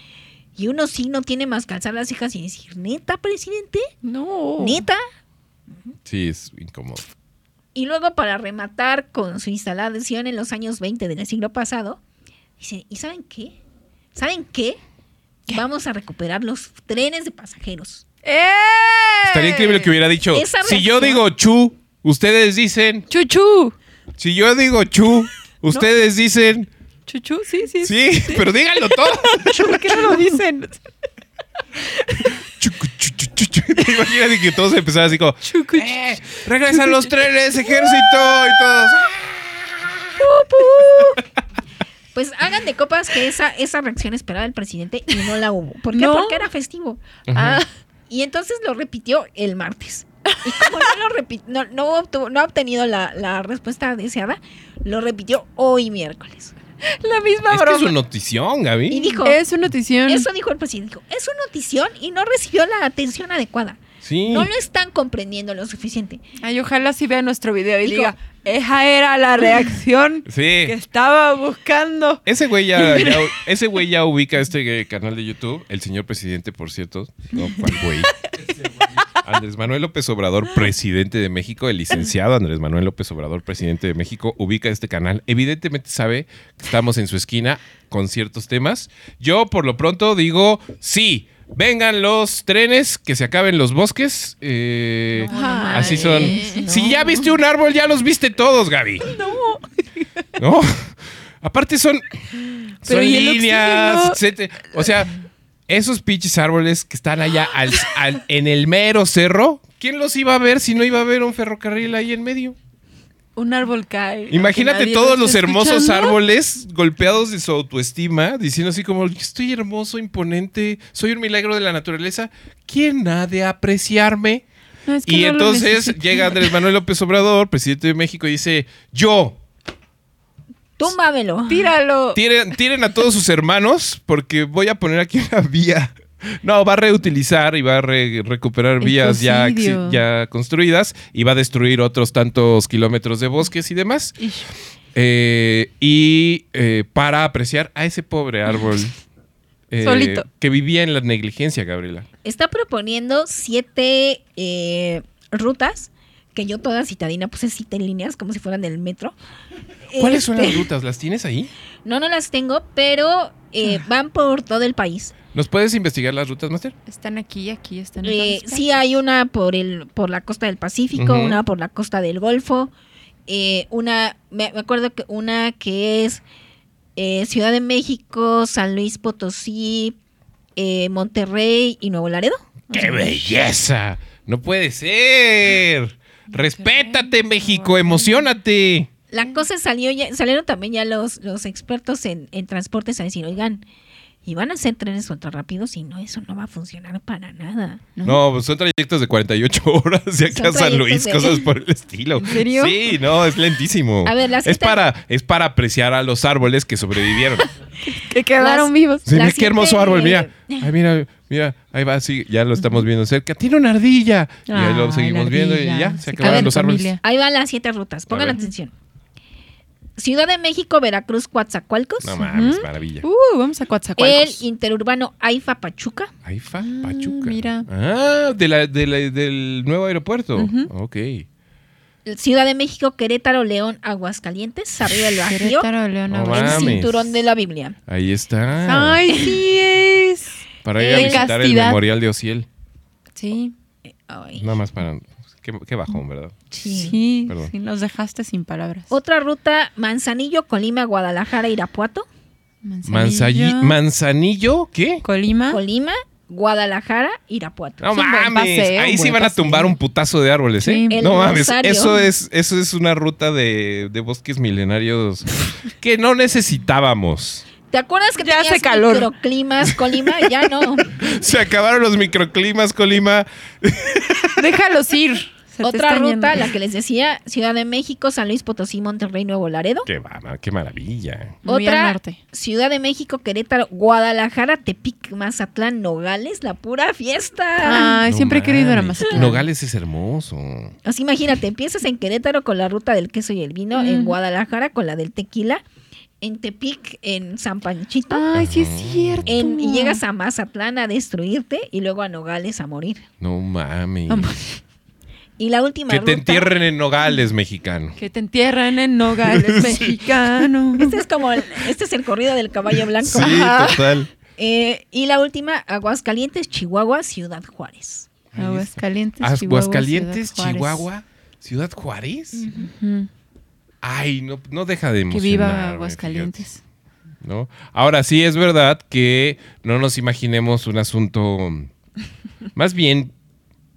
Y uno sí no tiene más que alzar las hijas y decir, neta, presidente, No. neta. Sí, es incómodo. Y luego para rematar con su instalación en los años 20 del siglo pasado, dice, ¿y saben qué? ¿Saben qué? Vamos a recuperar los trenes de pasajeros. ¡Eh! Estaría increíble que hubiera dicho, Esa si yo digo chu, ustedes dicen, Chuchu. si yo digo chu, ustedes dicen, Chuchu, sí, sí. sí, pero díganlo todo. ¿Por qué no lo dicen? Chucu, chu, chu, chu, chu. ¿Te imaginas que todos empezaran así como, Chucu. "Eh, regresan los trenes, ejército y todos. Pues hagan de copas que esa, esa reacción esperaba el presidente y no la hubo. ¿Por qué? ¿No? Porque era festivo. Ah, Y entonces lo repitió el martes. Y como no lo no, no, obtuvo- no ha obtenido la, la respuesta deseada, lo repitió hoy miércoles. La misma Es que es broma. una notición, Gaby. Y dijo, Es una notición. eso dijo el presidente, dijo, es una notición y no recibió la atención adecuada. Sí. No lo están comprendiendo lo suficiente. Ay, ojalá si vea nuestro video y Dijo- diga, esa era la reacción que estaba buscando. Ese güey ya, ya- ese güey ya ubica este canal de YouTube, el señor presidente, por cierto. No, ¿cuál güey? Andrés Manuel López Obrador, presidente de México, el licenciado Andrés Manuel López Obrador, presidente de México, ubica este canal. Evidentemente sabe que estamos en su esquina con ciertos temas. Yo, por lo pronto, digo sí. Vengan los trenes, que se acaben los bosques. eh, así son. no. Si ya viste un árbol, ya los viste todos, Gaby. No. No. Aparte son, Pero son ¿y el líneas, etcétera. O sea, esos pinches árboles que están allá al- al- en el mero cerro, ¿quién los iba a ver si no iba a haber un ferrocarril ahí en medio? Un árbol cae. Imagínate todos lo los hermosos escuchando. árboles golpeados de su autoestima, diciendo así como, "Yo estoy hermoso, imponente, soy un milagro de la naturaleza. ¿Quién ha de apreciarme? No, es que y no entonces llega Andrés Manuel López Obrador, presidente de México, y dice, yo, Túmbamelo. Tíralo. tiren, tiren a todos sus hermanos porque voy a poner aquí una vía. No, va a reutilizar y va a re- recuperar vías ya, ya construidas y va a destruir otros tantos kilómetros de bosques y demás. Eh, y eh, para apreciar a ese pobre árbol eh, Solito. que vivía en la negligencia, Gabriela. Está proponiendo siete eh, rutas, que yo toda citadina puse cita en líneas, como si fueran del metro. ¿Cuáles son Este, las rutas? ¿Las tienes ahí? No, no las tengo, pero eh, van por todo el país. ¿Nos puedes investigar las rutas, Master? Están aquí, aquí están. en Eh, sí hay una por el por la costa del Pacífico, una por la costa del Golfo, eh, una, me me acuerdo que una que es eh, Ciudad de México, San Luis Potosí, eh, Monterrey y Nuevo Laredo. ¡Qué belleza! No puede ser. Respétate, México, emocionate. La cosa salió ya, salieron también ya los, los expertos en, en transportes a decir, oigan, y van a hacer trenes ultra rápidos y no, eso no va a funcionar para nada. No, pues son trayectos de 48 horas de acá a San Luis, de- cosas por el estilo. ¿En serio? Sí, no, es lentísimo. A ver, la es para es para apreciar a los árboles que sobrevivieron. Que quedaron Las- vivos. Sí, mira qué hermoso árbol, mira. Ay, mira, mira, ahí va, sí, ya lo estamos viendo cerca. Tiene una ardilla. Y ahí lo Ay, seguimos viendo y ardilla. ya, se acabaron los árboles. Ahí van las siete rutas, pongan atención. Ciudad de México, Veracruz, Coatzacoalcos. No mames, maravilla. Uh, vamos a el Coatzacoalcos. interurbano Aifa Pachuca. Ahí fa, Pachuca. mira. Ah, de la, de la- del nuevo aeropuerto. Ujú. Ok. Ciudad de México, Querétaro, León, Aguascalientes, arriba del Bajío, Querétaro, León, No Aguascalientes. el mames. cinturón de la Biblia. Ahí está. Ay, sí es. para ir a el visitar el memorial de Ociel. Sí, Ay, Nada más para. Qué, qué bajón, ¿verdad? sí. sí, sí, nos dejaste sin palabras. Otra ruta, Manzanillo, Colima, Guadalajara, Irapuato. Manzanillo. ¿Manzanillo? ¿Qué? Colima. Colima, Guadalajara, Irapuato. No mames. paseo, Ahí sí van a tumbar un putazo de árboles, ¿eh? Sí. No mames. Eso es, eso es una ruta de, de bosques milenarios que no necesitábamos. ¿Te acuerdas que Ya tenías hace calor. microclimas, Colima? Ya no. Se acabaron los microclimas, Colima. Déjalos ir. Otra ruta, yendo. la que les decía, Ciudad de México, San Luis Potosí, Monterrey, Nuevo Laredo. Qué, va- qué maravilla. Otra, norte. Ciudad de México, Querétaro, Guadalajara, Tepic, Mazatlán, Nogales, la pura fiesta. Ay, No siempre he querido ir a. Mazatlán. Nogales es hermoso. Así imagínate, empiezas en Querétaro con la ruta del queso y el vino, en. Guadalajara con la del tequila, en Tepic, en San Panchito, Ay, sí es cierto. en- y llegas a Mazatlán a destruirte y luego a Nogales a morir. No mames. Y la última Que te ruta- entierren en Nogales, mexicano. Que te entierran en Nogales, mexicano. Este es como el, este es el corrido del caballo blanco. Sí, Ajá. total. Eh, y la última, Aguascalientes, Chihuahua, Ciudad Juárez. Aguascalientes, Chihuahua, Aguascalientes, Ciudad Juárez. Chihuahua, Ciudad Juárez. Ay, no, no deja de Que emocionarme. viva Aguascalientes. fíjate, ¿no? Ahora sí es verdad que no nos imaginemos un asunto. Más bien,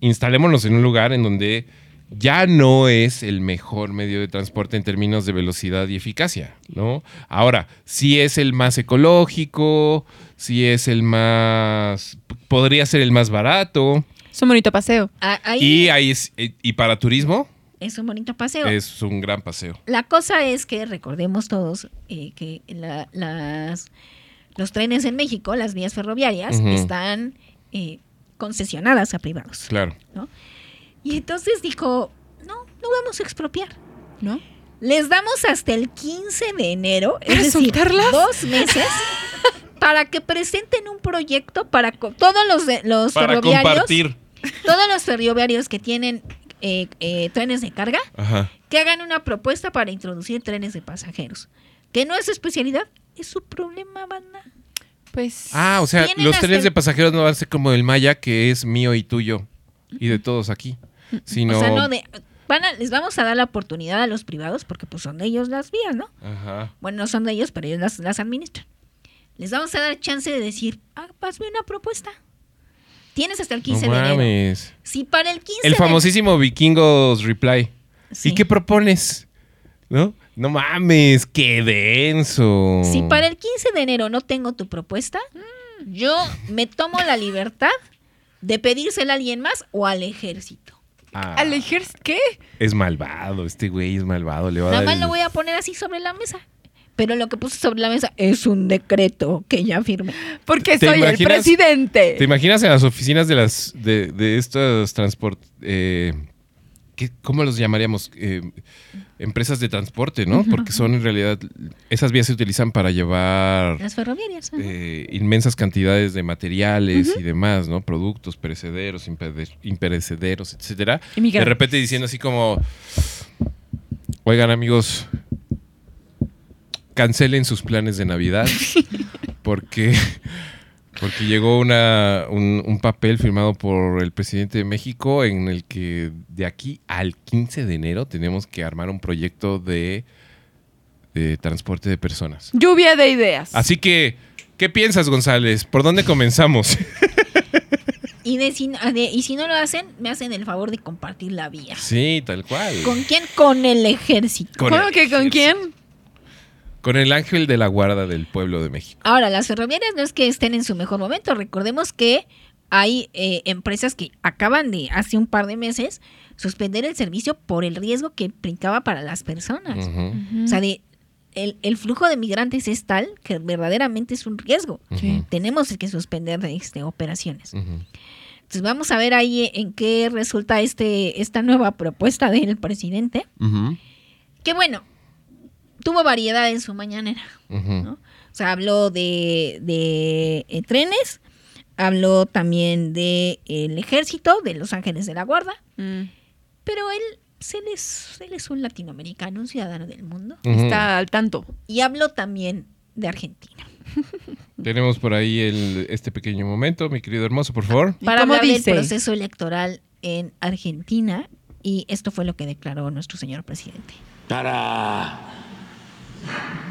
instalémonos en un lugar en donde ya no es el mejor medio de transporte en términos de velocidad y eficacia, ¿no? Ahora, sí es el más ecológico, sí es el más. podría ser el más barato. Es un bonito paseo. Ah, Ahí Y ahí es, eh, y para turismo es un bonito paseo. es un gran paseo. La cosa es que recordemos todos eh, que la- las, los trenes en México, las vías ferroviarias, están eh, concesionadas a privados. Claro. Y entonces dijo, no, no vamos a expropiar. ¿No? Les damos hasta el 15 de enero, es ¿Para decir, soltarlas? dos meses, para que presenten un proyecto para todos los, de- los Para ferroviarios, compartir. todos los ferroviarios que tienen eh, eh, trenes de carga, Ajá. que hagan una propuesta para introducir trenes de pasajeros. Que no es su especialidad, es su problema, banda. Pues. Ah, o sea, los trenes el- de pasajeros no van a ser como el Maya, que es mío y tuyo. Y de todos aquí. Sino. O sea, no de... Van a- les vamos a dar la oportunidad a los privados porque pues son de ellos las vías, ¿no? Ajá. Bueno, no son de ellos, pero ellos las, las administran. Les vamos a dar chance de decir, ah, hazme una propuesta. Tienes hasta el 15 no de enero. Si para el 15 El de- famosísimo Vikingos Reply. Sí. ¿Y qué propones? ¿No? No mames, qué denso. Si para el 15 de enero no tengo tu propuesta, yo me tomo la libertad de pedírsela a alguien más o al ejército. Ah, ¿Al ejército qué? es malvado, este güey es malvado. Le va a Nada dar más el- lo voy a poner así sobre la mesa. Pero lo que puse sobre la mesa es un decreto que ya firmé. Porque ¿Te soy el presidente. ¿Te imaginas en las oficinas de las de, de estos transportes? ¿Cómo los llamaríamos? Eh, empresas de transporte, ¿no? Porque son en realidad. Esas vías se utilizan para llevar Las ferroviarias. eh, inmensas cantidades de materiales y demás, ¿no? Productos perecederos, imperecederos, etcétera. De repente diciendo así como. Oigan, amigos. Cancelen sus planes de Navidad. porque Porque llegó una, un, un papel firmado por el presidente de México en el que de aquí al 15 de enero tenemos que armar un proyecto de, de transporte de personas. Lluvia de ideas. Así que, ¿qué piensas, González? ¿Por dónde comenzamos? Y, de si, de- y si no lo hacen, me hacen el favor de compartir la vía. sí, tal cual. ¿Con quién? Con el ejército. Con ¿Cómo el que con quién? Con el ángel de la guarda del pueblo de México. Ahora, las ferroviarias no es que estén en su mejor momento. Recordemos que hay eh, empresas que acaban de, hace un par de meses, suspender el servicio por el riesgo que implicaba para las personas. O sea, de, el, el flujo de migrantes es tal que verdaderamente es un riesgo. Tenemos que suspender este, operaciones. Entonces vamos a ver ahí en qué resulta este, esta nueva propuesta del presidente. Que bueno, tuvo variedad en su mañanera. O sea, habló de, de, eh, trenes, habló también del ejército, de los ángeles de la guarda, Mm. pero él, se les, él es un latinoamericano, un ciudadano del mundo. Está al tanto. y habló también de Argentina. Tenemos por ahí el, este pequeño momento, mi querido hermoso, por favor. ¿Y Para cómo hablar dice? del proceso electoral en Argentina, y esto fue lo que declaró nuestro señor presidente. para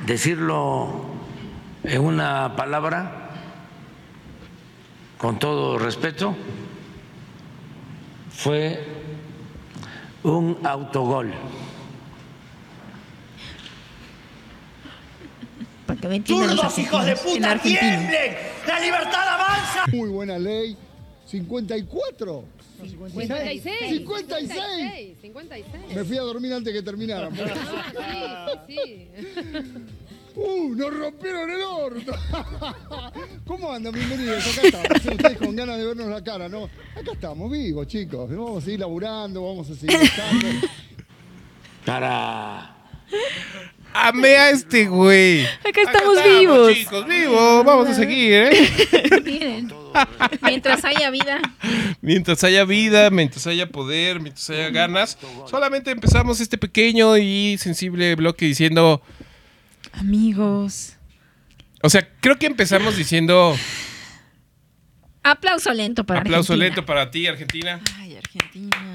decirlo en una palabra, con todo respeto, fue un autogol. Para que me entiendan los argentinos. En Argentina. ¡La libertad avanza! Muy buena ley. 54. 56. 56. 56. Me fui a dormir antes que terminaran. Sí, sí. ¡Uh! ¡Nos rompieron el orto! ¿Cómo andan? Bienvenidos. Acá estamos. Ustedes con ganas de vernos la cara, ¿no? Acá estamos, vivos, chicos. Vamos a seguir laburando, vamos a seguir estando. Para Amé a este güey. Acá estamos Acá vivos. chicos, vivos. Vamos a seguir, ¿eh? Miren, mientras haya vida, Mientras haya vida, mientras haya poder, mientras haya ganas. Solamente empezamos este pequeño y sensible bloque diciendo... Amigos. O sea, creo que empezamos diciendo... aplauso lento para aplauso Argentina. lento para ti, Argentina. Ay, Argentina.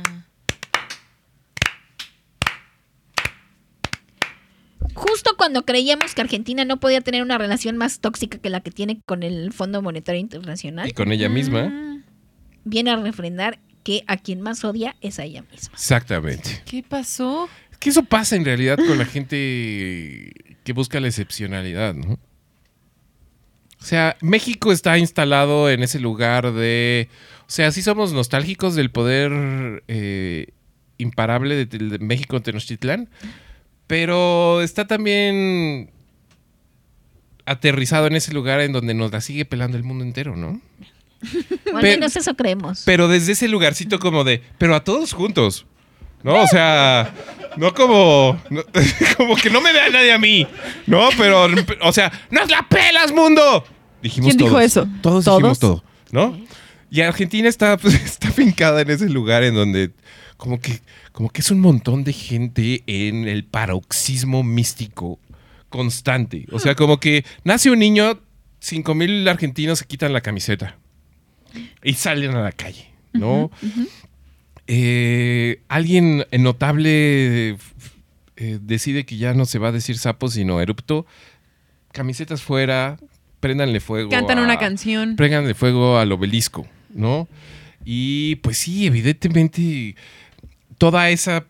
Justo cuando creíamos que Argentina no podía tener una relación más tóxica que la que tiene con el Fondo Monetario Internacional, Y con ella misma. Ah, viene a refrendar que a quien más odia es a ella misma. Exactamente. ¿Qué pasó? Es que eso pasa en realidad con la gente que busca la excepcionalidad, ¿no? O sea, México está instalado en ese lugar de... O sea, sí somos nostálgicos del poder eh, imparable de, de México Tenochtitlán, pero está también aterrizado en ese lugar en donde nos la sigue pelando el mundo entero, ¿no? O al Pe- menos eso creemos. Pero desde ese lugarcito como de, pero a todos juntos. ¿No? O sea, no como, no- como que no me vea nadie a mí. No, pero, o sea, ¡nos la pelas, mundo! Dijimos ¿Quién dijo eso? Todos, ¿Todos? dijimos todo, ¿no? Y Argentina está, pues, está fincada en ese lugar en donde como que, como que es un montón de gente en el paroxismo místico constante. O sea, como que nace un niño, cinco mil argentinos se quitan la camiseta y salen a la calle, ¿no? Eh, alguien notable eh, decide que ya no se va a decir sapo, sino erupto. Camisetas fuera, préndanle fuego. Cantan a- una canción. Prénganle fuego al obelisco, ¿no? Y pues sí, evidentemente, toda esa.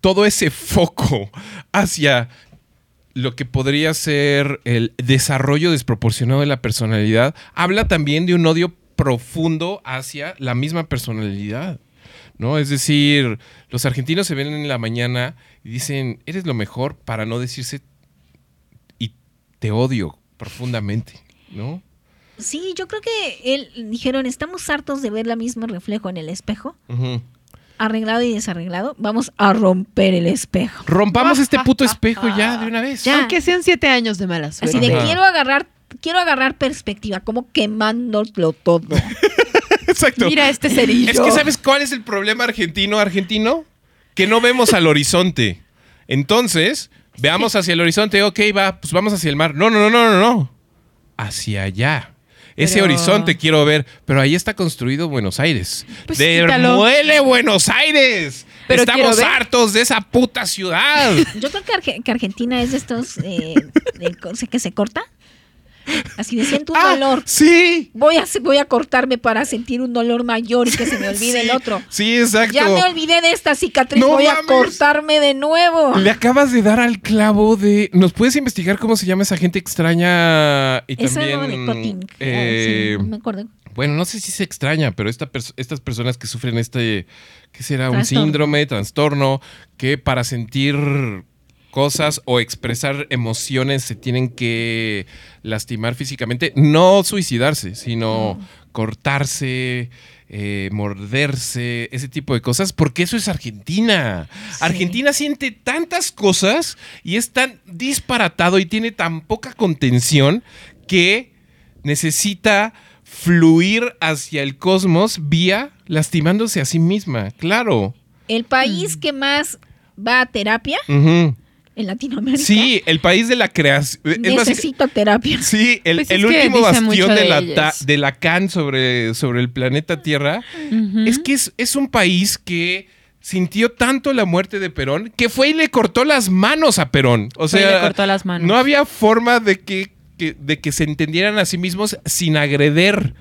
Todo ese foco hacia lo que podría ser el desarrollo desproporcionado de la personalidad, habla también de un odio profundo hacia la misma personalidad. ¿No? Es decir, los argentinos se ven en la mañana y dicen, eres lo mejor para no decirse y te odio profundamente, ¿no? Sí, yo creo que él dijeron, estamos hartos de ver la misma reflejo en el espejo. Arreglado y desarreglado, vamos a romper el espejo. Rompamos este puto espejo ya de una vez. Ya. Aunque sean siete años de mala suerte. Así de Ajá. quiero agarrar, quiero agarrar perspectiva, como quemándolo todo. Exacto. Mira este cerillo. Es que ¿sabes cuál es el problema argentino argentino? Que no vemos al horizonte. Entonces, veamos hacia el horizonte, ok, va, pues vamos hacia el mar. No, no, no, no, no, no. Hacia allá. Ese Pero- horizonte quiero ver, pero ahí está construido Buenos Aires. Pues. ¡Demuele Buenos Aires! Pero Estamos hartos de esa puta ciudad. Yo creo que, Arge- que Argentina es de estos eh, de que se corta. Así de siento un ¡Ah! dolor. Sí. Voy a, voy a cortarme para sentir un dolor mayor y que se me olvide Sí, el otro. Sí, exacto. Ya me olvidé de esta cicatriz, No voy a cortarme de nuevo. Le acabas de dar al clavo de. ¿Nos puedes investigar cómo se llama esa gente extraña? Y Eso también. no de eh, Ah, sí, me acuerdo. Bueno, no sé si se extraña, pero esta pers- estas personas que sufren este, ¿qué será? Un Trastorno. síndrome, trastorno, que para sentir cosas o expresar emociones se tienen que lastimar físicamente, no suicidarse, sino cortarse, eh, morderse, ese tipo de cosas, porque eso es Argentina. Argentina siente tantas cosas y es tan disparatado y tiene tan poca contención que necesita fluir hacia el cosmos vía lastimándose a sí misma, claro. El país que más va a terapia. En Latinoamérica. Sí, el país de la creación. Básica- necesita terapia. Sí, el, Pues el último bastión de, de la, ta- de Lacan sobre, sobre el planeta Tierra es que es, es un país que sintió tanto la muerte de Perón que fue y le cortó las manos a Perón. O sea, le cortó las manos. no había forma de que, que- de que se entendieran a sí mismos sin agreder,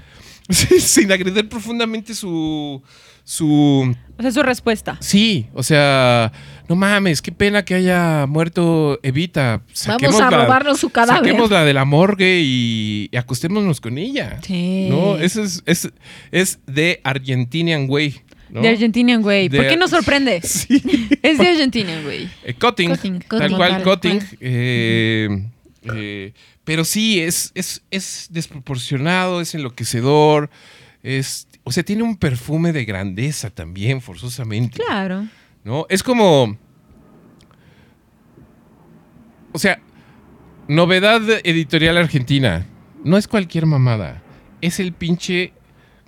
sin agreder profundamente su... su O sea, su respuesta. Sí, o sea, no mames, qué pena que haya muerto Evita. Vamos a robarnos su cadáver. Saquémosla de la morgue y, y acostémonos con ella. Sí. No, eso es, es, es de Argentinian Way. ¿no? De Argentinian Way. ¿Por qué nos sorprende? Sí. Es de Argentinian Way. Eh, cutting, Cutting, tal cutting, cual, cutting. eh, eh, pero sí, es, es, es desproporcionado, es enloquecedor. Es, o sea, tiene un perfume de grandeza también, forzosamente. Claro. ¿no? Es como. O sea, novedad editorial argentina. No es cualquier mamada. Es el pinche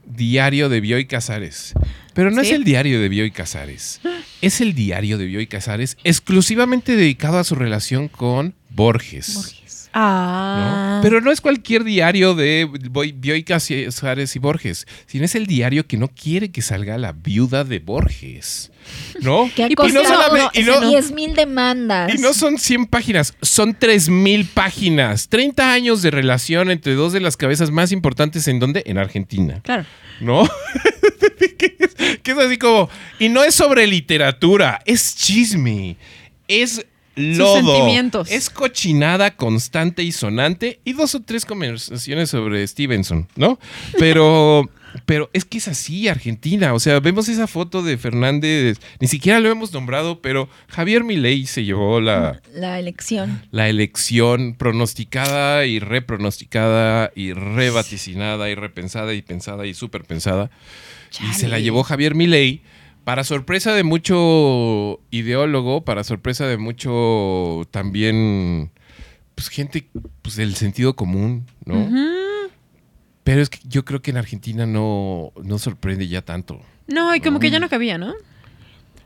diario de Bioy Casares. Pero no ¿Sí? es el diario de Bioy Casares. Es el diario de Bioy Casares exclusivamente dedicado a su relación con Borges. Ah. ¿no? Pero no es cualquier diario de Bioy Casares y Borges, sino es el diario que no quiere que salga la viuda de Borges. ¿No? Que ha Y pues no solamente- y no- 10 mil demandas. Y no son 100 páginas, son 3000 páginas. 30 años de relación entre dos de las cabezas más importantes en donde? En Argentina. Claro. ¿No? que, es, que es así como. Y no es sobre literatura, es chisme. Es lodo. sentimientos. Es cochinada constante y sonante. Y dos o tres conversaciones sobre Stevenson, ¿no? Pero. Pero es que es así, Argentina. O sea, vemos esa foto de Fernández. Ni siquiera lo hemos nombrado, pero Javier Milei se llevó la, La elección. la elección pronosticada y repronosticada y rebaticinada y repensada y pensada y superpensada. Y se la llevó Javier Milei para sorpresa de mucho ideólogo, para sorpresa de mucho también pues gente pues del sentido común, ¿no? Pero es que yo creo que en Argentina no, no sorprende ya tanto. No, y como que ya no cabía, ¿no?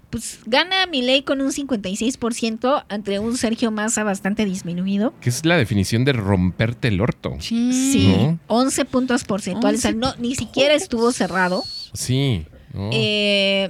Pues gana Milei con un 56% entre un Sergio Massa bastante disminuido. Que es la definición de romperte el orto. Sí, ¿No? 11 puntos porcentuales. O sea, no, ni siquiera estuvo cerrado. Sí. ¿no? Eh,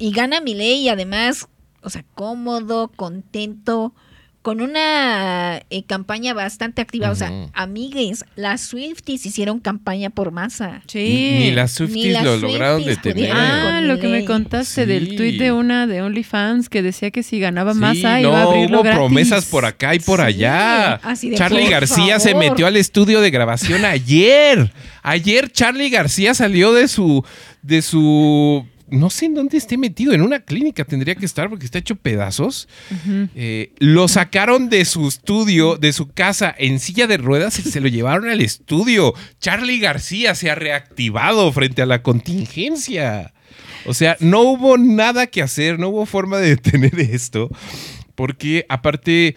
y gana Milei y además, o sea, cómodo, contento, con una eh, campaña bastante activa. O sea, amigues, las Swifties hicieron campaña por masa. Sí. Ni las Swifties las lo lograron Swifties detener. pudieron. Ah, lo que me contaste Sí. del tuit de una de OnlyFans que decía que si ganaba Sí, masa no, iba a abrirlo hubo gratis. promesas por acá y por Sí, allá. así de, Charlie por García se metió al estudio de grabación ayer. Ayer Charlie García salió de su de su no sé en dónde esté metido, en una clínica tendría que estar porque está hecho pedazos. Eh, lo sacaron de su estudio, de su casa en silla de ruedas y se lo llevaron al estudio. Charlie García se ha reactivado frente a la contingencia. O sea, no hubo nada que hacer, no hubo forma de detener esto, porque aparte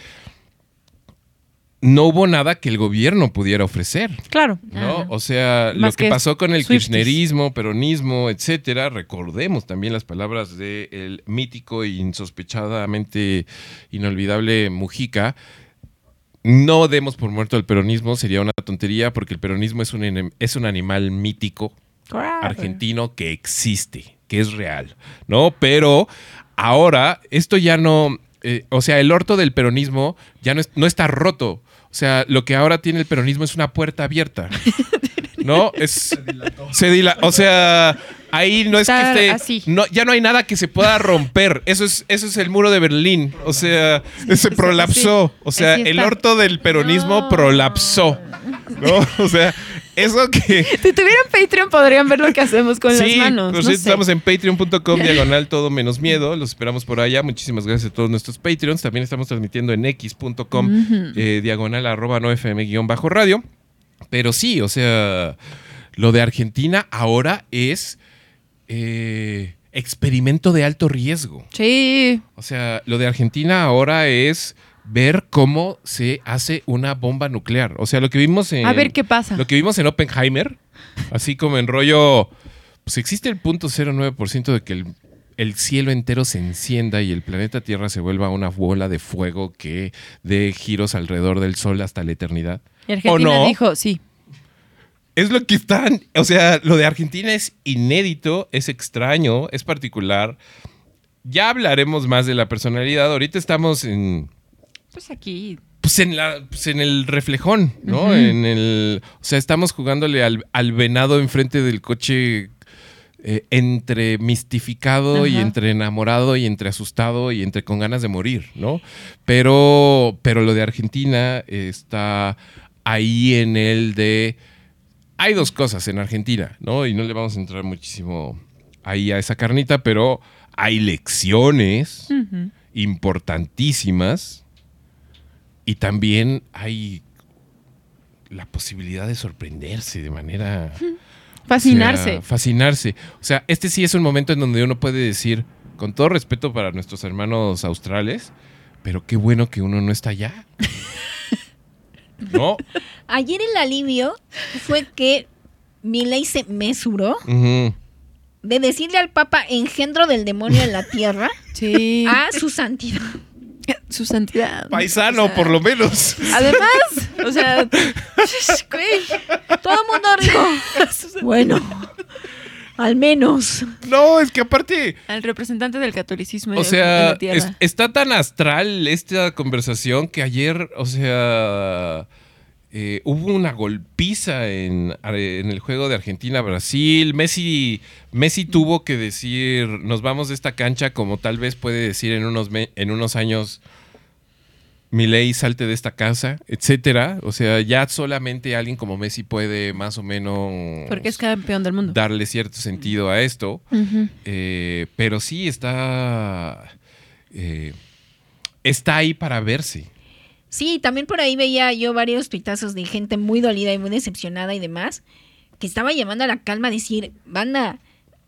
no hubo nada que el gobierno pudiera ofrecer. Claro. ¿no? Ajá. O sea, lo que que pasó con el Swifties. kirchnerismo, peronismo, etcétera, recordemos también las palabras del mítico e insospechadamente inolvidable Mujica. no demos por muerto el peronismo, sería una tontería porque el peronismo es un, es un animal mítico argentino que existe, que es real, ¿no? Pero ahora esto ya no, eh, o sea, el orto del peronismo ya no, es- no está roto. O sea, lo que ahora tiene el peronismo es una puerta abierta. ¿No? Es, se dila- O sea, ahí no Está es que así. esté. No, ya no hay nada que se pueda romper. Eso es, eso es el muro de Berlín. O sea, se prolapsó. O sea, el orto del peronismo No. prolapsó. ¿No? O sea, eso que. Si tuvieran Patreon podrían ver lo que hacemos con sí, las manos. pues no sí, sé. estamos en patreon.com diagonal todo menos miedo. Los esperamos por allá. Muchísimas gracias a todos nuestros Patreons. También estamos transmitiendo en x.com eh, diagonal arroba no fm guion bajo radio. Pero sí, o sea, lo de Argentina ahora es eh, experimento de alto riesgo. Sí. O sea, lo de Argentina ahora es ver cómo se hace una bomba nuclear. O sea, lo que vimos en... A ver qué pasa. Lo que vimos en Oppenheimer, así como en rollo, pues existe el punto 09% de que el, el cielo entero se encienda y el planeta Tierra se vuelva una bola de fuego que dé giros alrededor del Sol hasta la eternidad. Y Argentina ¿O no? dijo, sí. Es lo que están, o sea, lo de Argentina es inédito, es extraño, es particular. Ya hablaremos más de la personalidad. Ahorita estamos en, Pues aquí. pues en, la, pues en el reflejón, ¿no? En el, o sea, estamos jugándole al, al venado enfrente del coche eh, entre mistificado y entre enamorado y entre asustado y entre con ganas de morir, ¿no? Pero, pero lo de Argentina está ahí en el de... Hay dos cosas en Argentina, ¿no? Y no le vamos a entrar muchísimo ahí a esa carnita, pero hay lecciones importantísimas y también hay la posibilidad de sorprenderse de manera... Fascinarse. o sea, fascinarse. O sea, este sí es un momento en donde uno puede decir, con todo respeto para nuestros hermanos australes, pero qué bueno que uno no está allá. ¿No? Ayer el alivio fue que Milei se mesuró de decirle al Papa engendro del demonio en la tierra Sí. a su santidad. Su santidad. Paisano, O sea, por lo menos. Además, o sea, güey, Todo el mundo dijo, bueno, al menos. No, es que aparte... al representante del catolicismo O en sea, la tierra. es- está tan astral esta conversación que ayer, o sea, eh, hubo una golpiza en, en el juego de Argentina-Brasil. Messi, Messi tuvo que decir, nos vamos de esta cancha como tal vez puede decir en unos, en unos años, Milei salte de esta casa, etcétera. O sea, ya solamente alguien como Messi puede más o menos Porque es campeón del mundo. darle cierto sentido a esto. Eh, pero sí está. eh, está ahí para verse. Sí, también por ahí veía yo varios tuitazos de gente muy dolida y muy decepcionada y demás, que estaba llamando a la calma a decir, banda,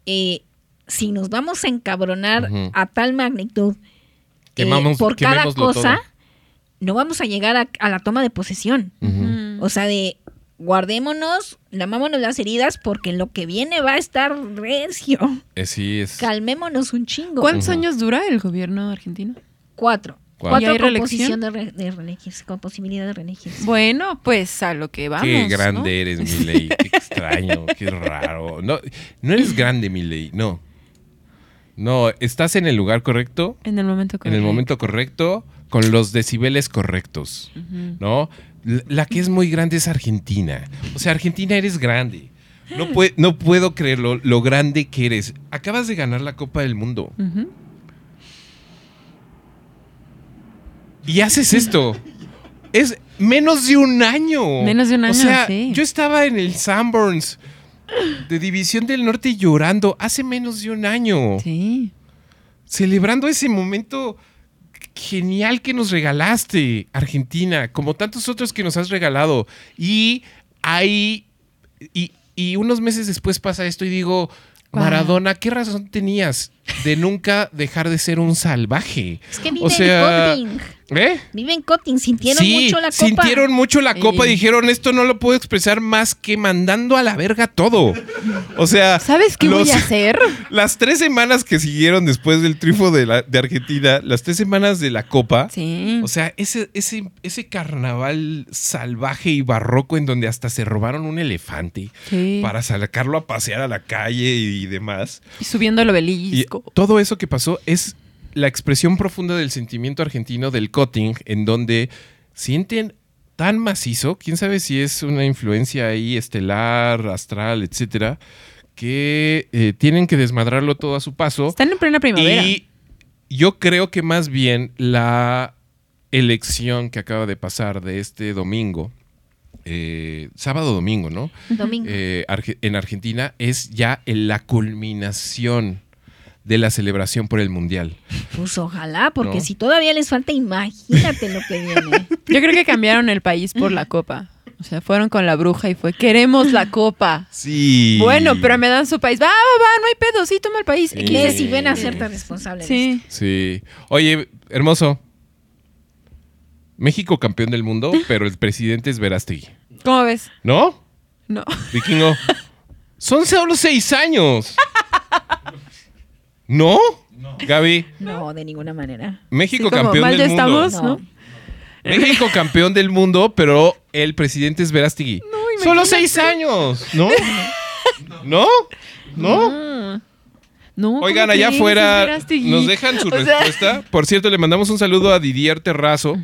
eh, si nos vamos a encabronar a tal magnitud eh, Quemamos- por cada cosa, todo. no vamos a llegar a, a la toma de posesión. O sea, de guardémonos, lamámonos las heridas porque lo que viene va a estar recio. Eh, sí, es. Calmémonos un chingo. ¿Cuántos años dura el gobierno argentino? Cuatro. Cuatro. ¿Y Cuatro hay reelección? de, re- de reelegirse, con posibilidad de reelegirse. Bueno, pues a lo que vamos. Qué ¿no? grande eres, Milei. Qué extraño, qué raro. No, no eres grande, Milei, no. No, estás en el lugar correcto, En el momento en correcto. el momento correcto, con los decibeles correctos. ¿no? La, que es muy grande es Argentina. O sea, Argentina eres grande. No, pue- no puedo creerlo, lo grande que eres. Acabas de ganar la Copa del Mundo. Y haces esto. Es menos de un año. Menos de un O año, sea, sí. yo estaba en el Sanborns de División del Norte llorando hace menos de un año. Sí. Celebrando ese momento genial que nos regalaste, Argentina, como tantos otros que nos has regalado. Y hay. Y, y unos meses después pasa esto y digo. Maradona, ¿qué razón tenías? de nunca dejar de ser un salvaje. Es que vive O sea. ¿Eh? Vive en Cotting. Sintieron sí, mucho la copa. sintieron mucho la copa Sí. dijeron, esto no lo puedo expresar más que mandando a la verga todo. O sea, ¿Sabes qué los- voy a hacer? Las tres semanas que siguieron después del triunfo de, la- de Argentina, las tres semanas de la copa, Sí. o sea, ese, ese, ese carnaval salvaje y barroco en donde hasta se robaron un elefante Sí. para sacarlo a pasear a la calle y demás. Y subiendo el Y obelisco. todo eso que pasó es la expresión profunda del sentimiento argentino del cutting, en donde sienten tan macizo, quién sabe si es una influencia ahí estelar, astral, etcétera, que eh, tienen que desmadrarlo todo a su paso. Están en plena primavera. Y yo creo que más bien la elección que acaba de pasar de este domingo, eh, sábado domingo, ¿no? Domingo. Eh, Arge- en Argentina es ya en la culminación de la celebración por el Mundial. Pues ojalá, porque ¿No? si todavía les falta, imagínate lo que viene. Yo creo que cambiaron el país por la copa. O sea, fueron con la bruja y fue, queremos la copa. Sí. Bueno, pero me dan su país. Va, va, va, no hay pedo, sí, toma el país. Sí. Si ven a ser tan responsables. Sí. Sí. Oye, hermoso. México campeón del mundo, pero el presidente es Verástegui. ¿Cómo ves? ¿No? No. Vikingo. Son solo seis años. ¿No? Gaby, No, de ninguna manera. México Sí, campeón mal del ya mundo. estamos, ¿no? México campeón del mundo, pero el presidente es Verástegui. Solo seis años, ¿no? ¿No? ¿No? No, Oigan, ¿cómo allá afuera nos dejan su O sea- respuesta. Por cierto, le mandamos un saludo a Didier Terrazo,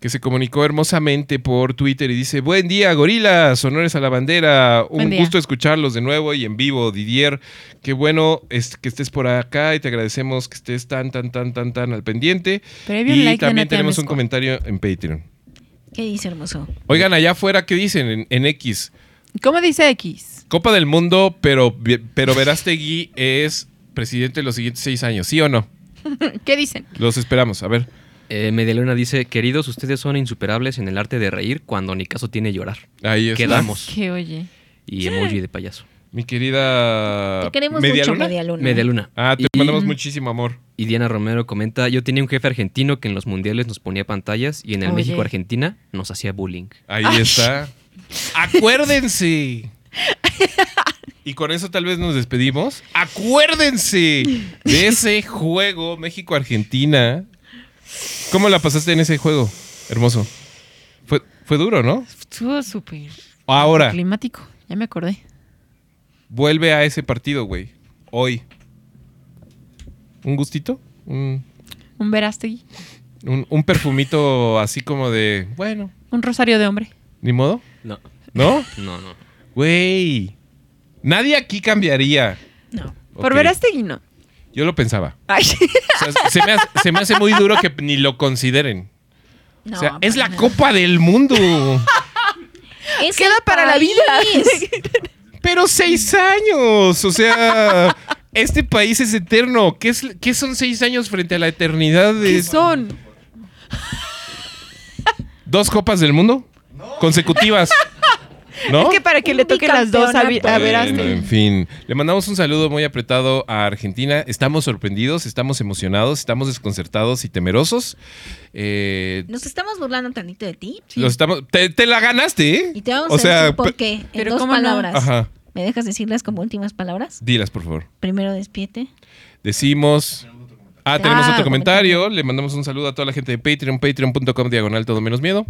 que se comunicó hermosamente por Twitter y dice, buen día, gorilas, honores a la bandera, un gusto escucharlos de nuevo y en vivo, Didier. Qué bueno es que estés por acá y te agradecemos que estés tan, tan, tan, tan, tan al pendiente. Y like también tenemos un comentario en Patreon. ¿Qué dice hermoso? Oigan, allá afuera, ¿qué dicen en, en X? ¿Cómo dice X? Copa del Mundo, pero, pero Verástegui es presidente de los siguientes seis años, ¿sí o no? ¿Qué dicen? Los esperamos, a ver. Eh, Medialuna dice, queridos, ustedes son insuperables en el arte de reír cuando ni caso tiene llorar. Ahí está. Quedamos. Que oye. Y emoji de payaso. Mi querida. Te queremos ¿Media mucho, luna? Media Luna. Medialuna. Ah, te y, mandamos muchísimo amor. y Diana Romero comenta, yo tenía un jefe argentino que en los mundiales nos ponía pantallas y en el. México-Argentina nos hacía bullying. Ahí está. Acuérdense. Y con eso tal vez nos despedimos. Acuérdense de ese juego México-Argentina. ¿Cómo la pasaste en ese juego? Hermoso. Fue, fue duro, ¿no? Estuvo súper Ahora, climático. Ya me acordé. vuelve a ese partido, güey. Hoy. ¿Un gustito? Un, Un Verástegui. un- un perfumito así como de, bueno, Un rosario de hombre. ni modo. No, ¿No? no, no. Güey. Nadie aquí cambiaría. No. Por Ok. Verástegui no. Yo lo pensaba. Ay. O sea, se, me hace, se me hace muy duro que ni lo consideren. No, o sea, es la. Copa del Mundo. Es Queda para la vida. Pero seis años. O sea, este país es eterno. ¿Qué, es, qué son seis años frente a la eternidad de ¿Qué son? dos copas del mundo? Consecutivas. ¿No? Es que para que le Un toquen las dos a, Vi- a bicampeonato. Verástegui. Bueno, en fin, le mandamos un saludo muy apretado a Argentina. Estamos sorprendidos, estamos emocionados, estamos desconcertados y temerosos. Eh, Nos estamos burlando tantito de ti. los estamos, te, te la ganaste, ¿eh? Y te vamos O a sea, decir por qué. En pero dos ¿cómo no? palabras. Ajá. ¿Me dejas decirlas como últimas palabras? Dilas, por favor. Primero despiete. Decimos. Ah, tenemos Ah, otro comentario. comentario. Le mandamos un saludo a toda la gente de Patreon, patreon.com diagonal todo menos miedo.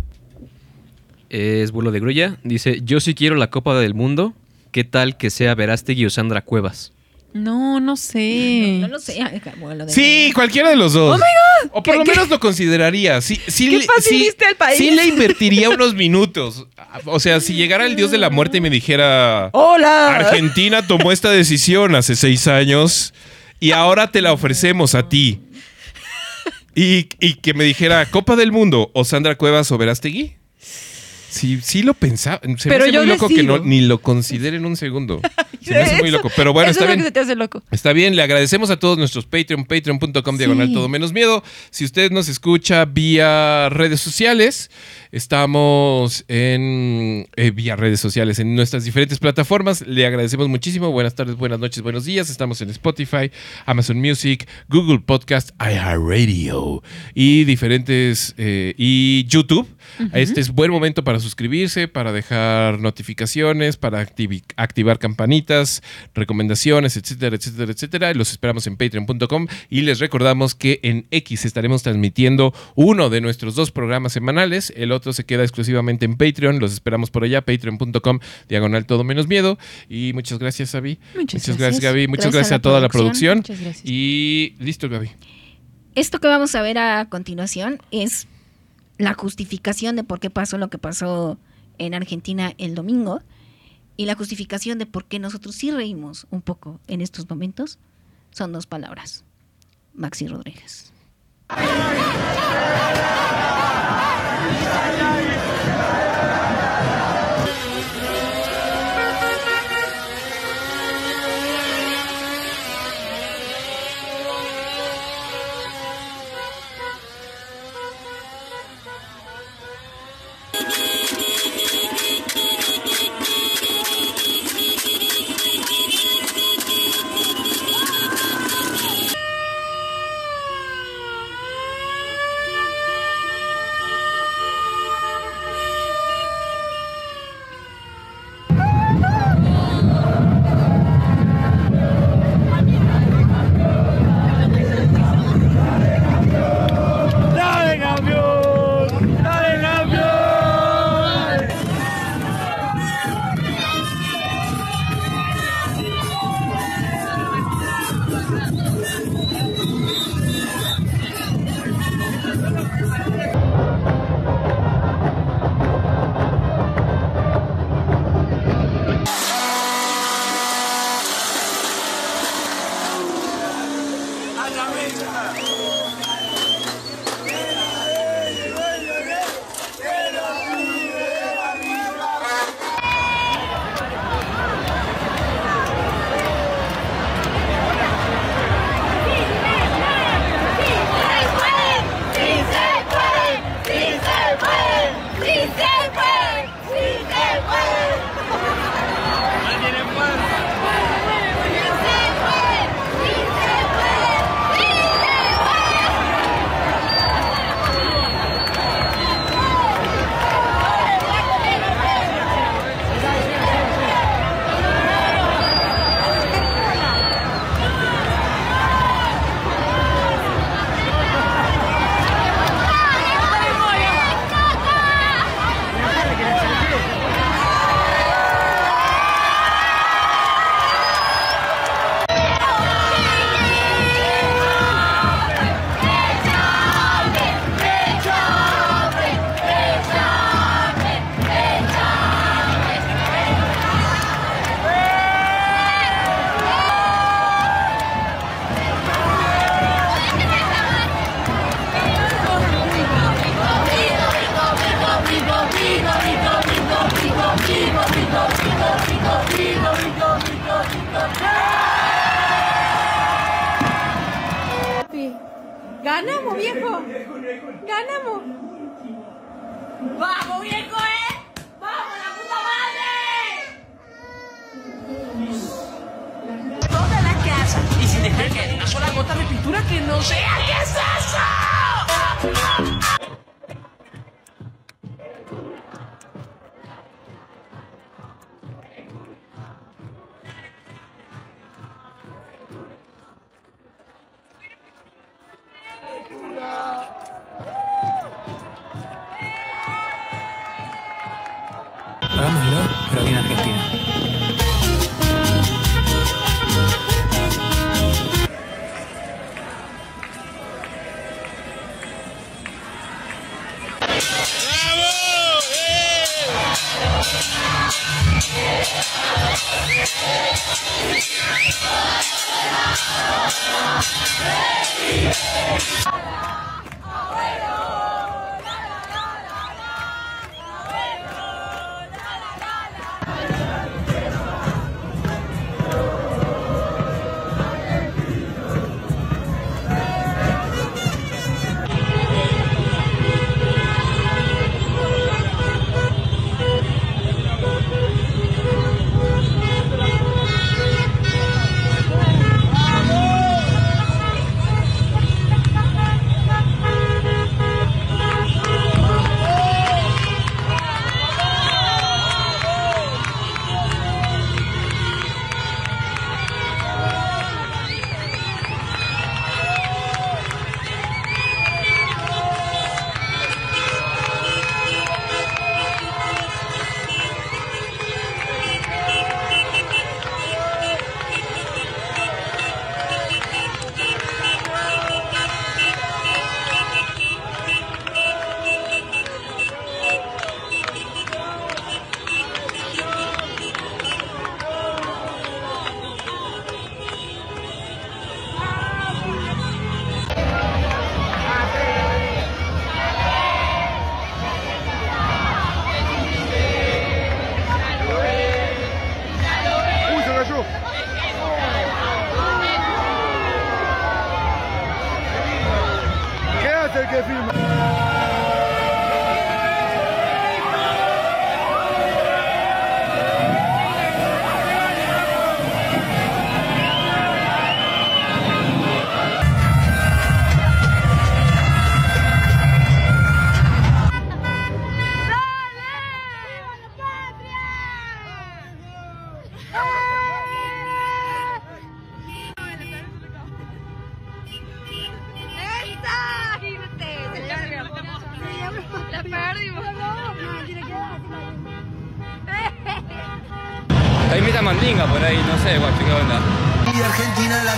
Es Bulo de Grulla. Dice, yo sí quiero la Copa del Mundo. ¿Qué tal que sea Verástegui o Sandra Cuevas? No, no sé. No lo sé. ay, bueno, lo de- Sí, cualquiera de los dos. Oh my O por lo menos lo consideraría. Sí, sí, ¿Qué le- fácil sí- viste al país? sí le invertiría unos minutos. O sea, si llegara el dios de la muerte y me dijera. ¡Hola! Argentina tomó esta decisión hace seis años y ahora te la ofrecemos a ti. Y, y que me dijera Copa del Mundo o Sandra Cuevas o Verástegui. Sí, sí lo pensaba. Se me Pero hace yo muy loco que no, ni lo consideren un segundo. Se me hace muy loco. Pero bueno, eso está es lo bien. que se te hace loco. Está bien, le agradecemos a todos nuestros Patreon, patreon.com diagonal todo menos miedo. Si usted nos escucha vía redes sociales, Estamos en eh, vía redes sociales en nuestras diferentes plataformas. Le agradecemos muchísimo. Buenas tardes, buenas noches, buenos días. Estamos en Spotify, Amazon Music, Google Podcast, iHeartRadio y diferentes eh, y YouTube. Este es buen momento para suscribirse, para dejar notificaciones, para activar campanitas, recomendaciones, etcétera, etcétera, etcétera. Los esperamos en patreon.com y les recordamos que en X estaremos transmitiendo uno de nuestros dos programas semanales. El otro se queda exclusivamente en Patreon. Los esperamos por allá, patreon.com, diagonal todo menos miedo. Y muchas gracias, Gaby. Muchas gracias, gracias. Gaby. Muchas Gracias gracias, a toda la producción. producción. Muchas gracias. Y listo, Gaby. Esto que vamos a ver a continuación es la justificación de por qué pasó lo que pasó en Argentina el domingo y la justificación de por qué nosotros sí reímos un poco en estos momentos son dos palabras. Maxi Rodríguez. Que no sea.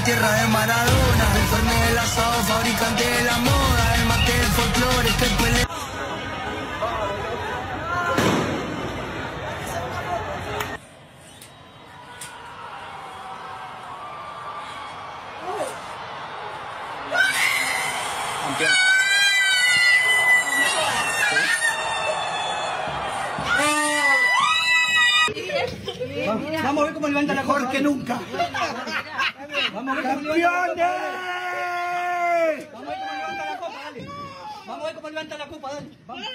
Tierra de Maradona, el torneo del asado, fabricante de la moda, el mate del folclore, que pelea. Vamos a ver cómo levanta la Mejor que nunca. Vamos a ver cómo levanta la copa, dale. Vamos a ver cómo levanta la copa, dale. Vamos,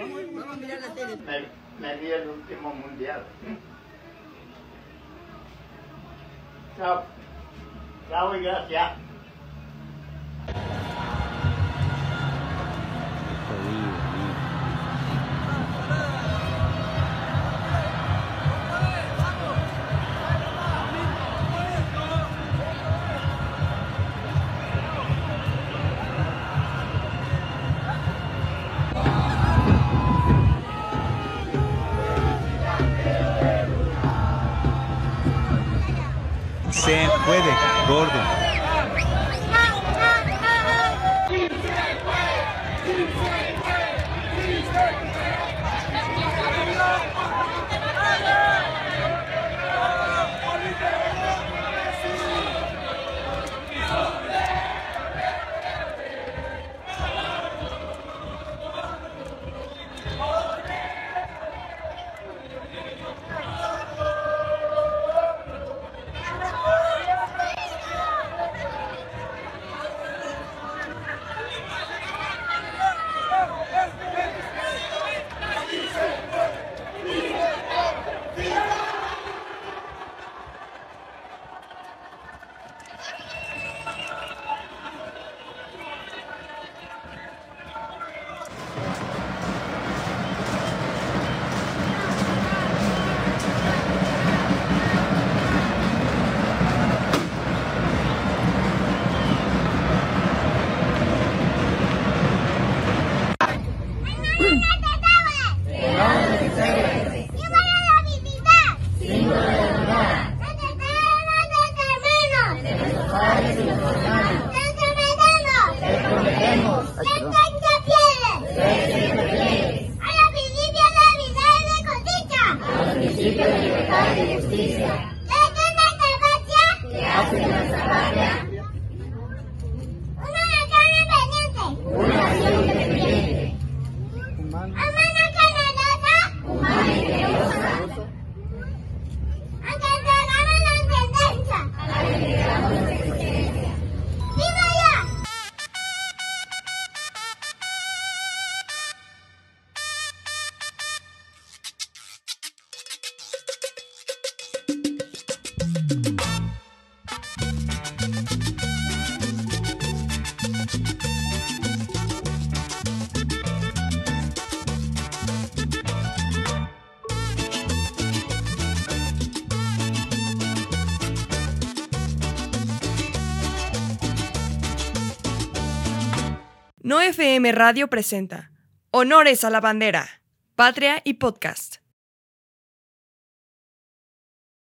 Vamos a ver cómo levanta la tele. Me, me di el último mundial. Chao. Chao y gracias. Puede, gordo. FM Radio presenta Honores a la Bandera, Patria y Podcast.